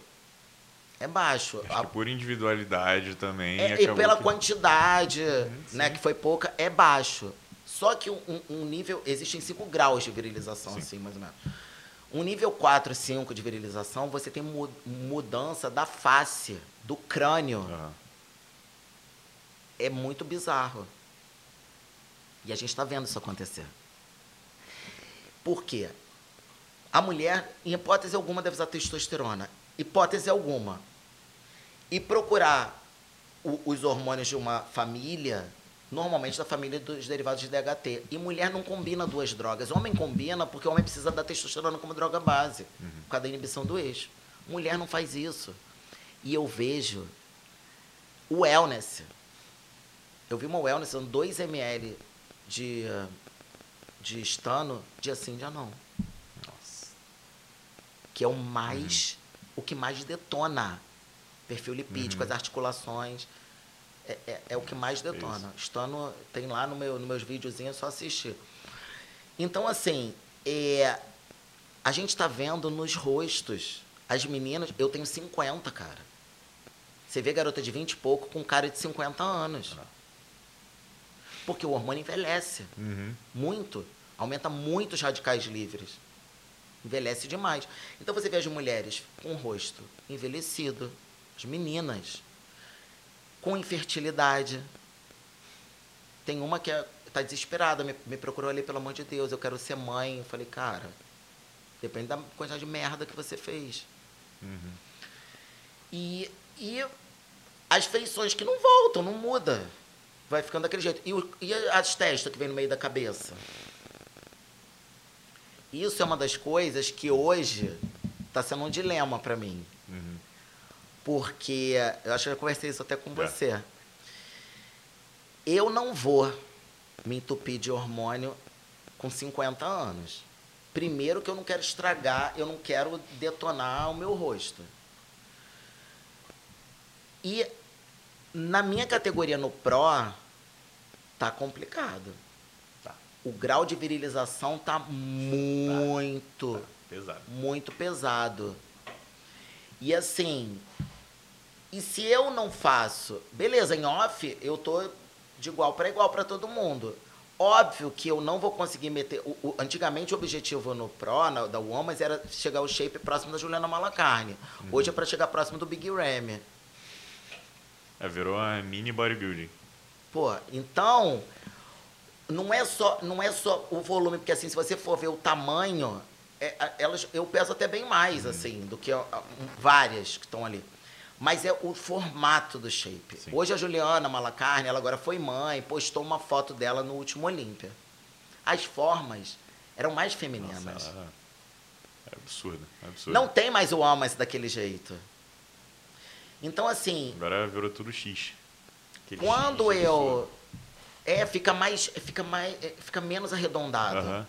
É baixo. A- por individualidade também. é, e pela que- quantidade, né, que foi pouca, é baixo. Só que um, um- nível. Existem cinco graus de virilização, Sim. assim, mais ou menos. Um nível 4, 5 de virilização, você tem mu- mudança da face, do crânio. Aham. É muito bizarro. E a gente está vendo isso acontecer. Por quê? A mulher, em hipótese alguma, deve usar testosterona. Hipótese alguma. E procurar o, os hormônios de uma família, normalmente da família dos derivados de DHT. E mulher não combina duas drogas. Homem combina porque o homem precisa da testosterona como droga base, uhum. por causa da inibição do eixo. Mulher não faz isso. E eu vejo o wellness. Eu vi uma wellness dando 2 ml de, de estano, dia sim, dia não. Nossa. Que é o mais, uhum. o que mais detona. Perfil lipídico, uhum. as articulações. É, é, é, o que mais detona. É estano tem lá no meu, nos meus videozinhos, é só assistir. Então, assim, é, a gente está vendo nos rostos. As meninas, eu tenho 50, cara. Você vê garota de 20 e pouco com cara de 50 anos. Porque o hormônio envelhece uhum. muito, aumenta muito os radicais livres. Envelhece demais. Então você vê as mulheres com o rosto envelhecido, as meninas com infertilidade. Tem uma que está é, desesperada, me, me procurou ali, pelo amor de Deus, eu quero ser mãe. Eu falei, cara, depende da quantidade de merda que você fez. Uhum. E, e as feições que não voltam, não muda vai ficando daquele jeito. E, o, e as testas que vem no meio da cabeça? Isso é uma das coisas que hoje está sendo um dilema para mim. Porque, eu acho que eu conversei isso até com é. você. Eu não vou me entupir de hormônio com 50 anos. Primeiro que eu não quero estragar, eu não quero detonar o meu rosto. E na minha categoria no Pro, tá complicado. Tá. O grau de virilização tá muito, tá. Tá. Pesado. muito pesado. E assim, e se eu não faço, beleza, em off eu tô de igual para igual para todo mundo. Óbvio que eu não vou conseguir meter. O, o, antigamente o objetivo no Pro, na, da Woman, era chegar o shape próximo da Juliana Malacarne. Uhum. Hoje é para chegar próximo do Big Ram. É, virou uma mini bodybuilding. Pô, então não é só não é só o volume, porque assim, se você for ver o tamanho, é, elas eu peso até bem mais uhum. assim do que várias que estão ali. Mas é o formato do shape. Sim. Hoje a Juliana Malacarne, ela agora foi mãe, postou uma foto dela no último Olímpia. As formas eram mais femininas. Nossa, é absurdo, é absurdo. Não tem mais o homem daquele jeito. Então, assim. Agora virou tudo X. Aquele quando X eu. É, fica mais. Fica, mais, é, fica menos arredondado. Uh -huh.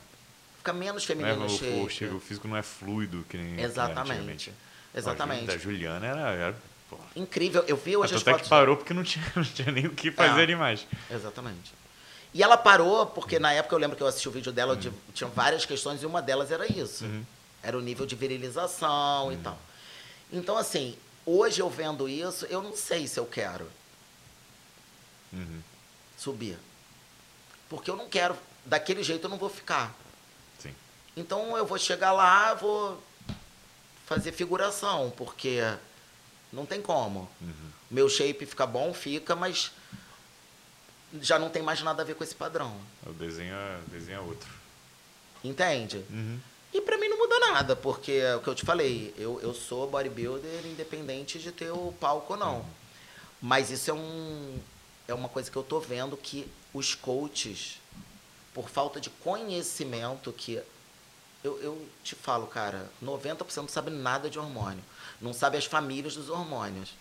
Fica menos feminino é, o, o, o, físico não é fluido que nem. Exatamente. Exatamente. Da Juliana era. era Incrível. Eu vi hoje as até que parou porque não tinha, não tinha nem o que fazer é, mais. Exatamente. E ela parou porque na época eu lembro que eu assisti o vídeo dela, uhum. tinha várias questões e uma delas era isso. Uhum. Era o nível de virilização uhum. e tal. Então, assim, Hoje eu vendo isso, eu não sei se eu quero uhum. subir. Porque eu não quero, daquele jeito eu não vou ficar. Sim. Então eu vou chegar lá, vou fazer figuração, porque não tem como. Uhum. Meu shape fica bom, fica, mas já não tem mais nada a ver com esse padrão. O desenho é, desenho é outro. Entende? Uhum. E para mim não muda nada, porque é o que eu te falei, eu, eu sou bodybuilder independente de ter o palco ou não. Mas isso é, um, é uma coisa que eu tô vendo que os coaches, por falta de conhecimento, que eu, eu te falo, cara, 90% não sabe nada de hormônio. Não sabe as famílias dos hormônios.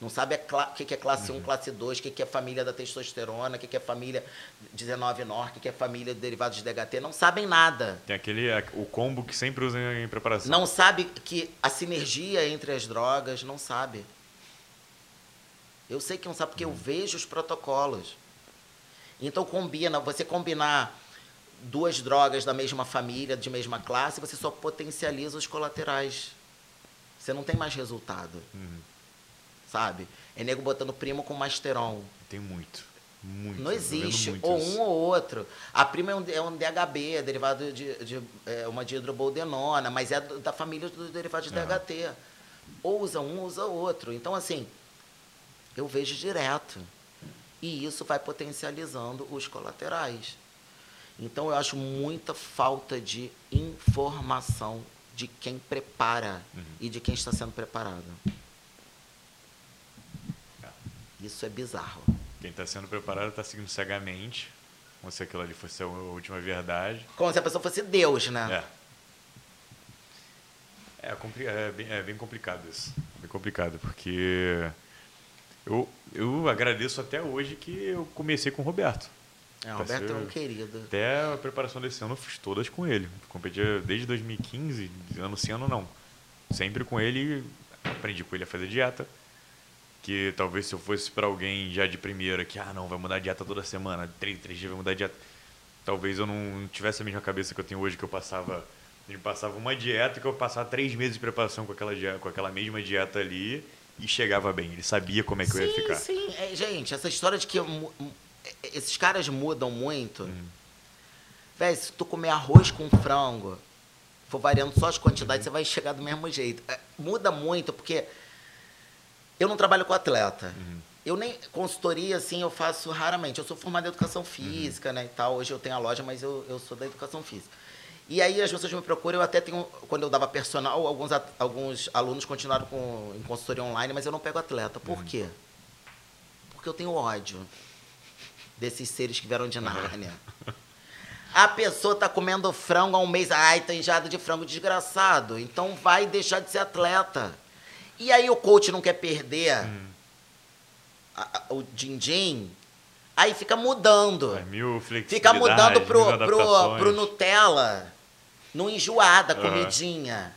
Não sabe o que, que é classe uhum. 1, classe 2, o que, que é família da testosterona, o que, que é família 19 NOR, o que, que é família de derivados de DHT. Não sabem nada. Tem aquele, o combo que sempre usam em preparação. Não sabe que a sinergia entre as drogas, não sabe. Eu sei que não sabe porque uhum. eu vejo os protocolos. Então combina, você combinar duas drogas da mesma família, de mesma classe, você só potencializa os colaterais. Você não tem mais resultado. Uhum sabe? É nego botando primo com masteron. Tem muito. Muito. Não existe. Ou um ou outro. A prima é um, é um DHB, é derivado de, de é uma dihidroboldenona, mas é da família dos derivados de DHT. Ou usa um, usa outro. Então, assim, eu vejo direto. E isso vai potencializando os colaterais. Então eu acho muita falta de informação de quem prepara Uhum. e de quem está sendo preparado. É. Isso é bizarro. Quem está sendo preparado está seguindo cegamente, como se aquilo ali fosse a última verdade. Como se a pessoa fosse Deus, né? É. É, compli- é bem, é bem complicado isso. Bem complicado, porque eu, eu agradeço até hoje que eu comecei com o Roberto. É, o Roberto é um querido. Até a preparação desse ano eu fiz todas com ele. Competia desde 2015, ano sim, ano não. Sempre com ele, aprendi com ele a fazer dieta. Que talvez se eu fosse para alguém já de primeira, que ah não, vai mudar a dieta toda semana, três, três dias vai mudar a dieta. Talvez eu não tivesse a mesma cabeça que eu tenho hoje, que eu passava. Ele passava uma dieta e que eu passava três meses de preparação com aquela, dieta, com aquela mesma dieta ali e chegava bem. Ele sabia como é que eu ia sim, ficar. sim. É, gente, essa história de que esses caras mudam muito. Uhum. Véi, se tu comer arroz com frango, for variando só as quantidades, você vai chegar do mesmo jeito. É, muda muito, porque eu não trabalho com atleta. Uhum. Eu nem consultoria, assim, eu faço raramente. Eu sou formado em educação Uhum. física, né, e tal. Hoje eu tenho a loja, mas eu, eu sou da educação física. E aí as pessoas me procuram, eu até tenho, quando eu dava personal, alguns, alguns alunos continuaram com, em consultoria online, mas eu não pego atleta. Por quê? Porque eu tenho ódio desses seres que vieram de Nárnia. A pessoa tá comendo frango há um mês, ai, tá enjado de frango, desgraçado. Então vai deixar de ser atleta. E aí o coach não quer perder a- a- o din-din, aí fica mudando. É mil Fica mudando pro, pro, pro Nutella, no enjoada, comidinha.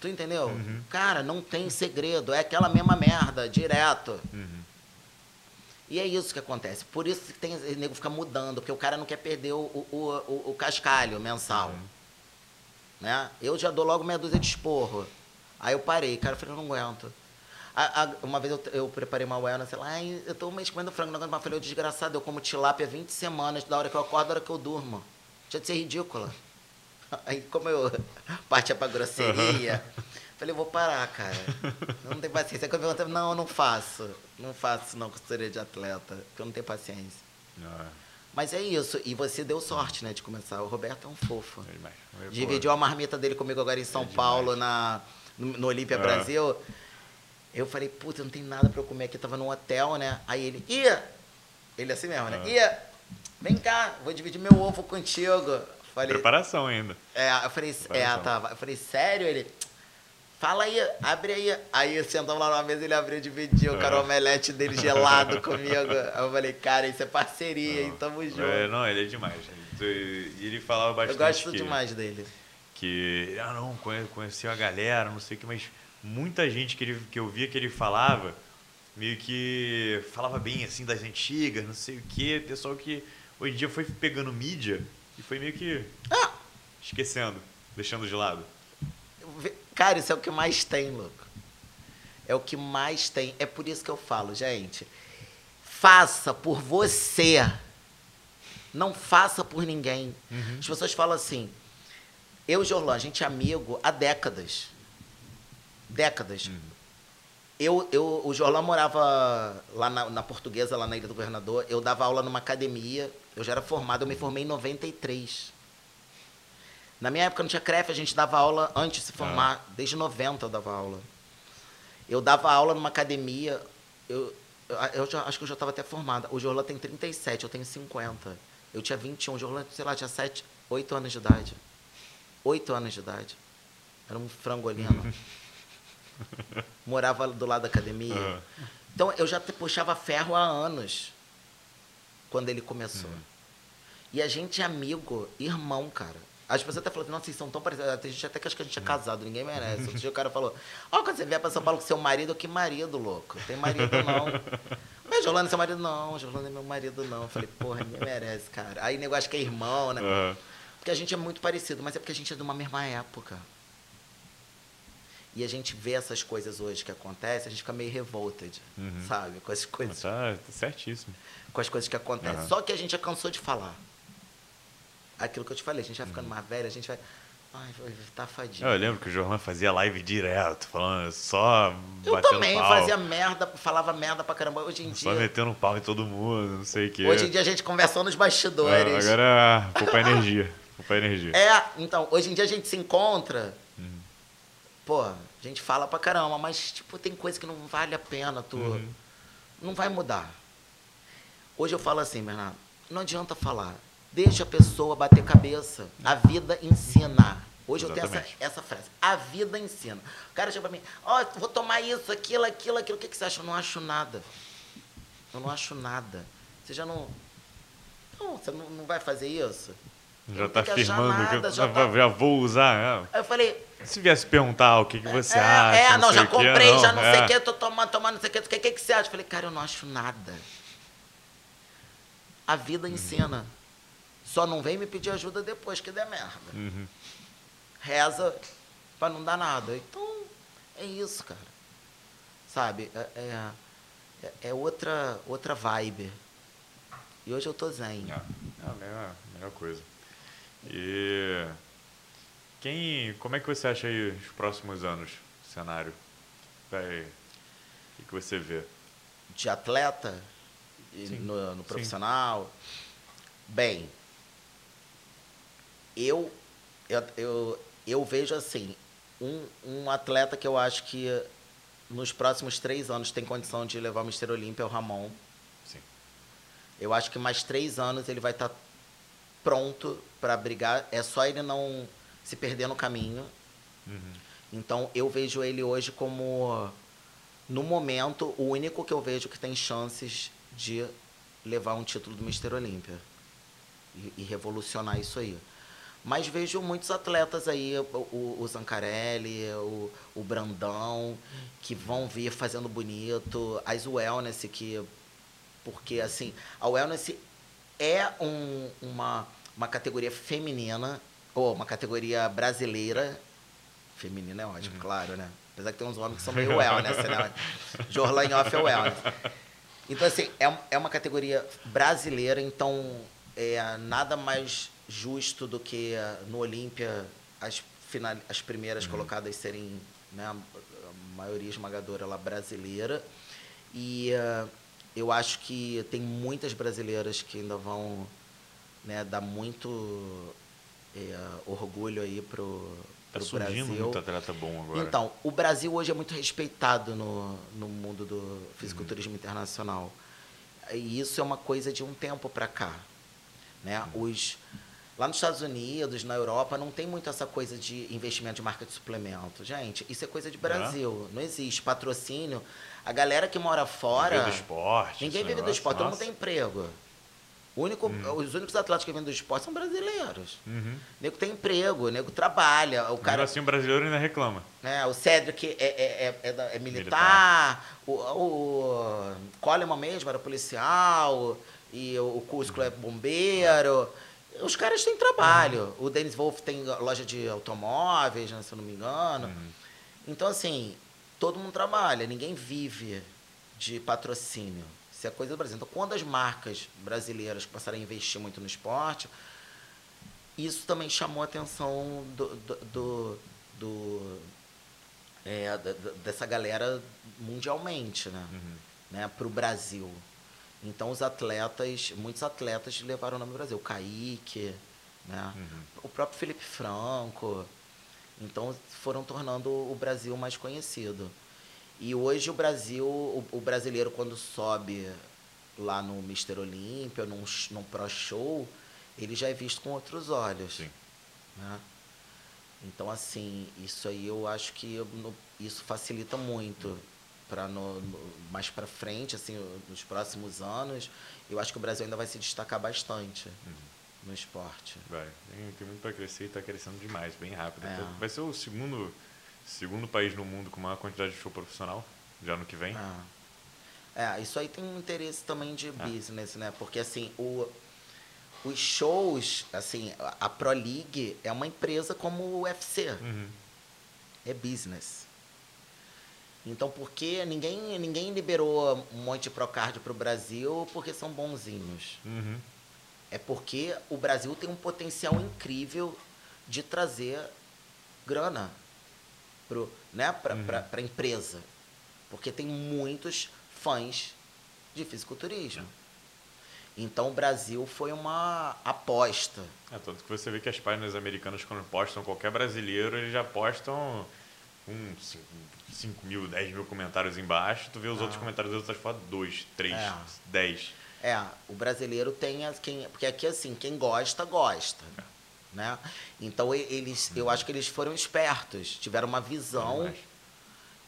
Tu entendeu? Uhum. Cara, não tem segredo, é aquela mesma merda, direto. Uhum. E é isso que acontece. Por isso que tem, o nego fica mudando, porque o cara não quer perder o, o, o, o cascalho mensal. Uhum. Né? Eu já dou logo meia dúzia de esporro. Aí eu parei, cara, eu falei, eu não aguento. A- a- uma vez eu, eu preparei uma wellness, ela, ai, eu tô mês comendo frango, não aguento mais. Eu falei, eu desgraçado, eu como tilápia 20 semanas, da hora que eu acordo, da hora que eu durmo. Tinha de ser ridícula. Aí, como eu partia pra grosseria, falei, eu vou parar, cara. Não tenho paciência. Aí eu perguntei, não, eu não faço. Não faço, não, consultoria de atleta, porque eu não tenho paciência. Ah, Mas é isso. E você deu sorte, né, de começar. O Roberto é um fofo. é demais. Pô, Dividiu a marmita dele comigo agora em São É. Paulo, na, no, no Olímpia Ah. Brasil. Eu falei, puta, não tem nada pra eu comer aqui. Tava num hotel, né? Aí ele, ia! Ele assim mesmo, né? Ah. Ia! Vem cá, vou dividir meu ovo contigo. Falei, Preparação ainda. é, eu falei, é, tava. Eu falei, sério? Ele, fala aí, abre aí. Aí sentamos lá numa mesa, ele abriu dividiu, cara, o Ah. omelete dele gelado comigo. Aí eu falei, cara, isso é parceria, hein? Tamo junto. É, não, ele é demais. E ele falava eu bastante gosto que, demais dele. que ah não, conhe- conheceu a galera, não sei o que, mas muita gente que, ele, que eu via que ele falava, meio que falava bem assim das antigas, não sei o que, pessoal que hoje em dia foi pegando mídia e foi meio que Ah! esquecendo, deixando de lado. Vê- Cara, isso é o que mais tem, louco. É o que mais tem. É por isso que eu falo, gente. Faça por você. Não faça por ninguém. As pessoas falam assim. Eu e o Jorlan, a gente é amigo há décadas. Décadas. Eu, eu, o Jorlan morava lá na, na Portuguesa, lá na Ilha do Governador. Eu dava aula numa academia. Eu já era formado, eu me formei em 93. Na minha época não tinha CREF, a gente dava aula antes de se formar. Desde 90 eu dava aula. Eu dava aula numa academia. Eu, eu, já, acho que eu já estava até formada. O Jorlan tem 37, eu tenho 50. Eu tinha 21, o Jorlan, sei lá, tinha 7, 8 anos de idade. 8 anos de idade. Era um frangolino. Morava do lado da academia. Aham. Então eu já puxava ferro há anos. Quando ele começou. E a gente é amigo, irmão, cara. As pessoas até falam assim, nossa, vocês são tão parecidos. Tem gente até que acha que a gente é casado, ninguém merece. Outro dia o cara falou, ó, quando você vier pra São Paulo com seu marido, que marido, louco? Tem marido não. Mas Jolanda é seu marido? Não, Jolanda é meu marido não. Eu falei, porra, ninguém merece, cara. Aí o negócio que é irmão, né? Aham. Porque a gente é muito parecido, mas é porque a gente é de uma mesma época. E a gente vê essas coisas hoje que acontecem, a gente fica meio revolted, Uhum. sabe? Com as coisas, Tá, tá certíssimo. com as coisas que acontecem. Aham. Só que a gente já cansou de falar. Aquilo que eu te falei, a gente vai ficando Uhum. mais velho, a gente vai. Ai, tá fadinho. Eu lembro que o Jorlan fazia live direto, falando só Eu também pau, fazia merda, falava merda pra caramba. Hoje em Só dia. metendo pau em todo mundo, não sei o quê. Hoje em dia a gente conversou nos bastidores. Ah, Agora, poupar energia. Poupar energia. É, então, hoje em dia a gente se encontra. Pô, a gente fala pra caramba, mas, tipo, tem coisa que não vale a pena, tu. Uhum. Não vai mudar. Hoje eu falo assim, Bernardo, não adianta falar. Deixa a pessoa bater cabeça. A vida ensina. Hoje eu tenho essa, Exatamente. essa frase. A vida ensina. O cara chega pra mim, ó, vou tomar isso, aquilo, aquilo, aquilo. O que, que você acha? Eu não acho nada. Eu não acho nada. Você já não. Não, você não, não vai fazer isso? Já não tá que achar afirmando que eu já tá- já vou usar. é. Eu falei, Se viesse perguntar o que, que você é, acha. é, não, sei já comprei, já não sei é. o que, tô tomando, tomando não sei o que, o que, que, que você acha? Eu falei, cara, eu não acho nada. A vida ensina. Só não vem me pedir ajuda depois que der merda. Uhum. Reza pra não dar nada. Então, é isso, cara. Sabe? É, é, é- é outra, outra vibe. E hoje eu tô zen. É, é a melhor, melhor coisa. E quem, como é que você acha aí os próximos anos, o cenário? Vai, o que, você vê? de atleta Sim, no, no sim. profissional. Bem, eu, eu, eu, eu vejo assim, um, um atleta que eu acho que nos próximos três anos tem condição de levar o Mister Olímpia é o Ramon. Sim. Eu acho que mais três anos ele vai estar pronto para brigar. É só ele não se perder no caminho. Uhum. Então eu vejo ele hoje como, no momento, o único que eu vejo que tem chances de levar um título do Mister Olímpia e, e revolucionar isso aí. Mas vejo muitos atletas aí, o, o, Zancarelli, o, o Brandão, que vão vir fazendo bonito, as Wellness, que. Porque, assim, a Wellness é um- uma, uma categoria feminina, ou uma categoria brasileira. Feminina é ótimo, claro, né? Apesar que tem uns homens que são meio wellness, né? Jorlan Off é wellness. Então, assim, é, é uma categoria brasileira, então é nada mais justo do que eh, no Olímpia as, final, as primeiras colocadas serem né, a maioria esmagadora lá brasileira. E eh, eu acho que tem muitas brasileiras que ainda vão né, dar muito eh, orgulho aí pro, Tá pro surgindo Brasil. muito atleta bom agora. Então, o Brasil hoje é muito respeitado no, no mundo do fisiculturismo internacional. E isso é uma coisa de um tempo para cá. Né? Os, lá nos Estados Unidos, na Europa, não tem muito essa coisa de investimento de marca de suplemento. Gente, isso é coisa de Brasil. Não existe patrocínio. A galera que mora fora. Viver do esporte. Ninguém vive do esporte, todo mundo nossa. tem emprego. Único, Os únicos atletas que vivem do esporte são brasileiros. Uhum. O nego tem emprego, o nego trabalha. O Cara... assim, o brasileiro ainda reclama. é, o Cedric é, é, é, é, é militar, O, o Coleman mesmo era policial, e o Cusco é bombeiro. Os caras têm trabalho. O Dennis Wolf tem loja de automóveis, né, se eu não me engano. Uhum. Então, assim, todo mundo trabalha, ninguém vive de patrocínio. Isso é coisa do Brasil. Então, quando as marcas brasileiras passaram a investir muito no esporte, isso também chamou a atenção do, do, do- do- é, dessa galera mundialmente, né? Uhum. né, para o Brasil. Então os atletas, muitos atletas levaram o nome do Brasil. O Kaique, né? Uhum. o próprio Felipe Franco. Então foram tornando o Brasil mais conhecido. E hoje o Brasil, o, o brasileiro quando sobe lá no Mister Olímpia, num, num Pro Show, ele já é visto com outros olhos. Sim. né? Então, assim, isso aí eu acho que isso facilita muito para mais para frente, assim, nos próximos anos, eu acho que o Brasil ainda vai se destacar bastante no esporte. Vai. Tem, tem muito para crescer e está crescendo demais, bem rápido. É. Vai ser o segundo, segundo país no mundo com maior quantidade de show profissional, já no que vem. Ah. É, isso aí tem um interesse também de business, né? Porque assim, o, os shows, assim, a- a Pro League é uma empresa como o UFC. Uhum. é business. Então, por que ninguém, ninguém liberou um monte de Procard para o Brasil porque são bonzinhos? Uhum. É porque o Brasil tem um potencial incrível de trazer grana pro, né, para Uhum. a empresa. Porque tem muitos fãs de fisiculturismo. Então o Brasil foi uma aposta. É, tanto que você vê que as páginas americanas, quando postam qualquer brasileiro, eles já postam um 5 mil, 10 mil comentários embaixo. Tu vê os Ah. outros comentários das outras fotos, 2, 3, É. 10. É, o brasileiro tem as, quem, porque aqui assim, quem gosta gosta, É. né? Então eles, eu acho que eles foram espertos, tiveram uma visão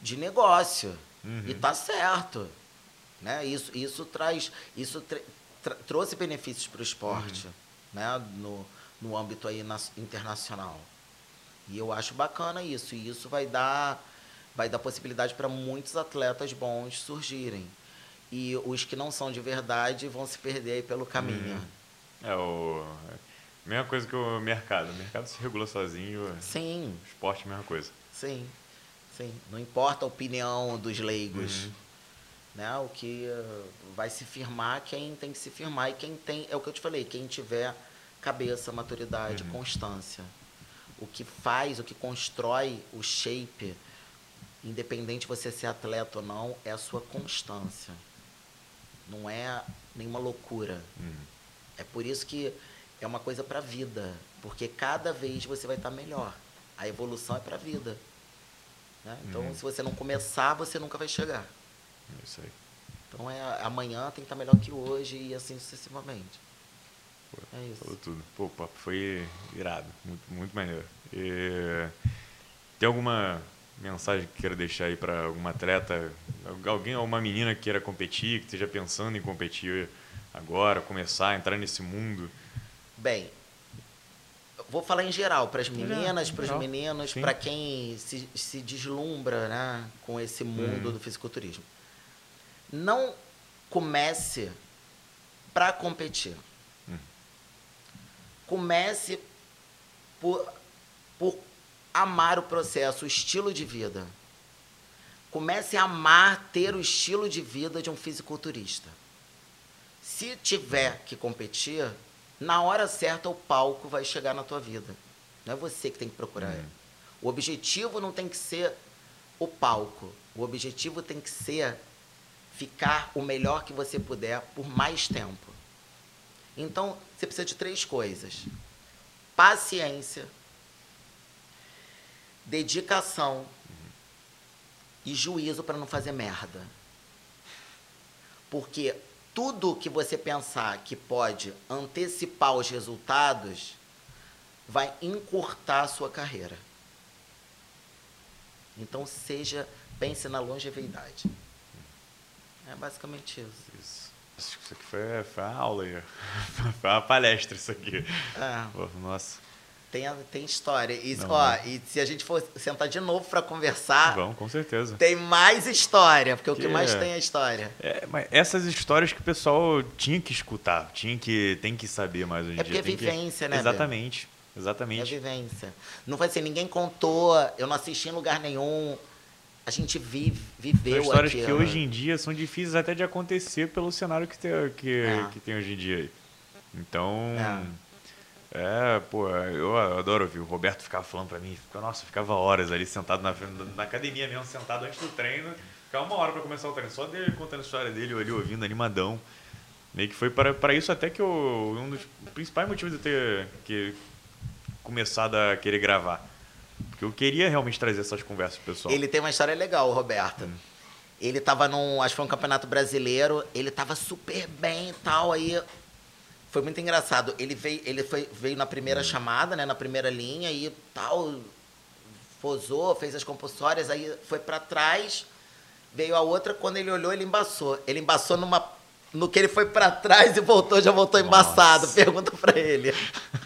de negócio Uhum. e tá certo, né? Isso, isso traz, isso tra- tra- trouxe benefícios para o esporte, Uhum. né? No, no âmbito aí nas- internacional. E eu acho bacana isso. E isso vai dar, vai dar possibilidade para muitos atletas bons surgirem. E os que não são de verdade vão se perder aí pelo caminho. Uhum. É o. Mesma coisa que o mercado. O mercado se regula sozinho. O Sim, esporte, mesma coisa. sim, sim. Não importa a opinião dos leigos. Uhum. Né? O que eh, vai se firmar quem tem que se firmar e quem tem, é o que eu te falei, quem tiver cabeça, maturidade, Uhum. constância. O que faz, o que constrói o shape, independente de você ser atleta ou não, é a sua constância. Não é nenhuma loucura. Uhum. É por isso que é uma coisa para a vida, porque cada vez você vai estar melhor. A evolução é para a vida. né? Então, Uhum. se você não começar, você nunca vai chegar. É isso aí. Então, é, amanhã tem que estar melhor que hoje e assim sucessivamente. É isso. Falou tudo. Pô, o papo foi irado. Muito, muito maneiro. E tem alguma mensagem que queira deixar aí para alguma atleta? Alguém, alguma menina que queira competir, que esteja pensando em competir agora, começar a entrar nesse mundo? Bem, vou falar em geral, para as meninas, para os meninos, para quem se, se deslumbra né, com esse mundo Uhum. do fisiculturismo. Não comece para competir. Comece por, por amar o processo, o estilo de vida. Comece a amar ter o estilo de vida de um fisiculturista. Se tiver que competir, na hora certa o palco vai chegar na tua vida. Não é você que tem que procurar. Uhum. ele. O objetivo não tem que ser o palco. O objetivo tem que ser ficar o melhor que você puder por mais tempo. Então, você precisa de três coisas: paciência, dedicação e juízo para não fazer merda. Porque tudo que você pensar que pode antecipar os resultados vai encurtar a sua carreira. Então seja, pense na longevidade. É basicamente isso. Isso. Que Isso aqui foi, foi uma aula aí. Foi uma palestra isso aqui. É, Pô, nossa. tem, tem história. E, Não, ó, não. e se a gente for sentar de novo para conversar, Vamos, com certeza. tem mais história, porque o que Que mais é- tem é história. É, mas essas histórias que o pessoal tinha que escutar, tinha que, tem que saber mais hoje em É dia. porque é tem que- vivência, né, Bê? Exatamente. É Exatamente. vivência. Não vai ser ninguém contou, eu não assisti em lugar nenhum. A gente vive, viveu São histórias aquilo. que hoje em dia são difíceis até de acontecer pelo cenário que tem, que, É. que tem hoje em dia. Então, é. pô, eu adoro ouvir. O Roberto ficava falando pra mim, nossa, eu ficava horas ali sentado na, na academia mesmo, sentado antes do treino, ficava uma hora pra começar o treino, só dele contando a história dele, eu ali ouvindo, animadão. Meio que foi para, para isso até que eu, um dos principais motivos de eu ter que, começado a querer gravar. Porque eu queria realmente trazer essas conversas pro pessoal. Ele tem uma história legal, Roberto. Hum. Ele tava num, acho que foi um campeonato brasileiro, ele tava super bem e tal, aí foi muito engraçado. Ele veio, ele foi, veio na Hum. primeira chamada, né, na primeira linha e tal, fosou, fez as compulsórias, aí foi pra trás, veio a outra, quando ele olhou, ele embaçou. Ele embaçou numa no que ele foi pra trás e voltou, já voltou embaçado. Nossa. Pergunta pra ele.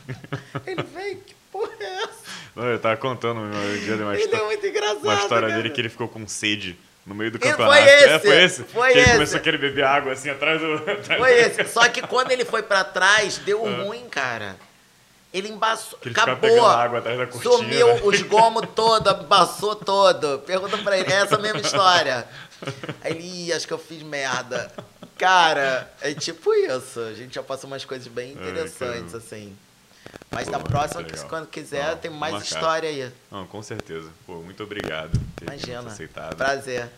ele veio, que porra é essa? Não, eu tava contando um dia de uma, Ele é muito engraçado. uma história cara. dele que ele ficou com sede no meio do Ele- campeonato. foi É, esse, foi esse? foi que ele esse. começou a querer beber água assim atrás do. Foi esse. Só que quando ele foi pra trás, deu ruim, cara. Ele embaçou. Ele acabou. água atrás da cortina. Sumiu os gomos todo, embaçou todo. Pergunta pra ele, é essa mesma história. Aí ele, Ih, acho que eu fiz merda. Cara, é tipo isso. A gente já passou umas coisas bem Ai, interessantes, caramba. assim. Mas Pô, na próxima, legal. quando quiser, Não, tem mais história aí. Não, com certeza. Pô, muito obrigado por ter Imagina. aceitado. Prazer.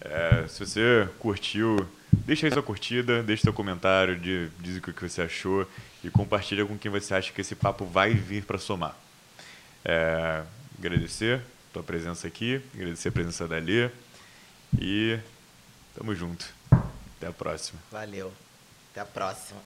É, se você curtiu, deixa aí sua curtida, deixa seu comentário, de, diz o que você achou e compartilha com quem você acha que esse papo vai vir para somar. É, agradecer a tua presença aqui, agradecer a presença da Lê e tamo junto. Até a próxima. Valeu. Até a próxima.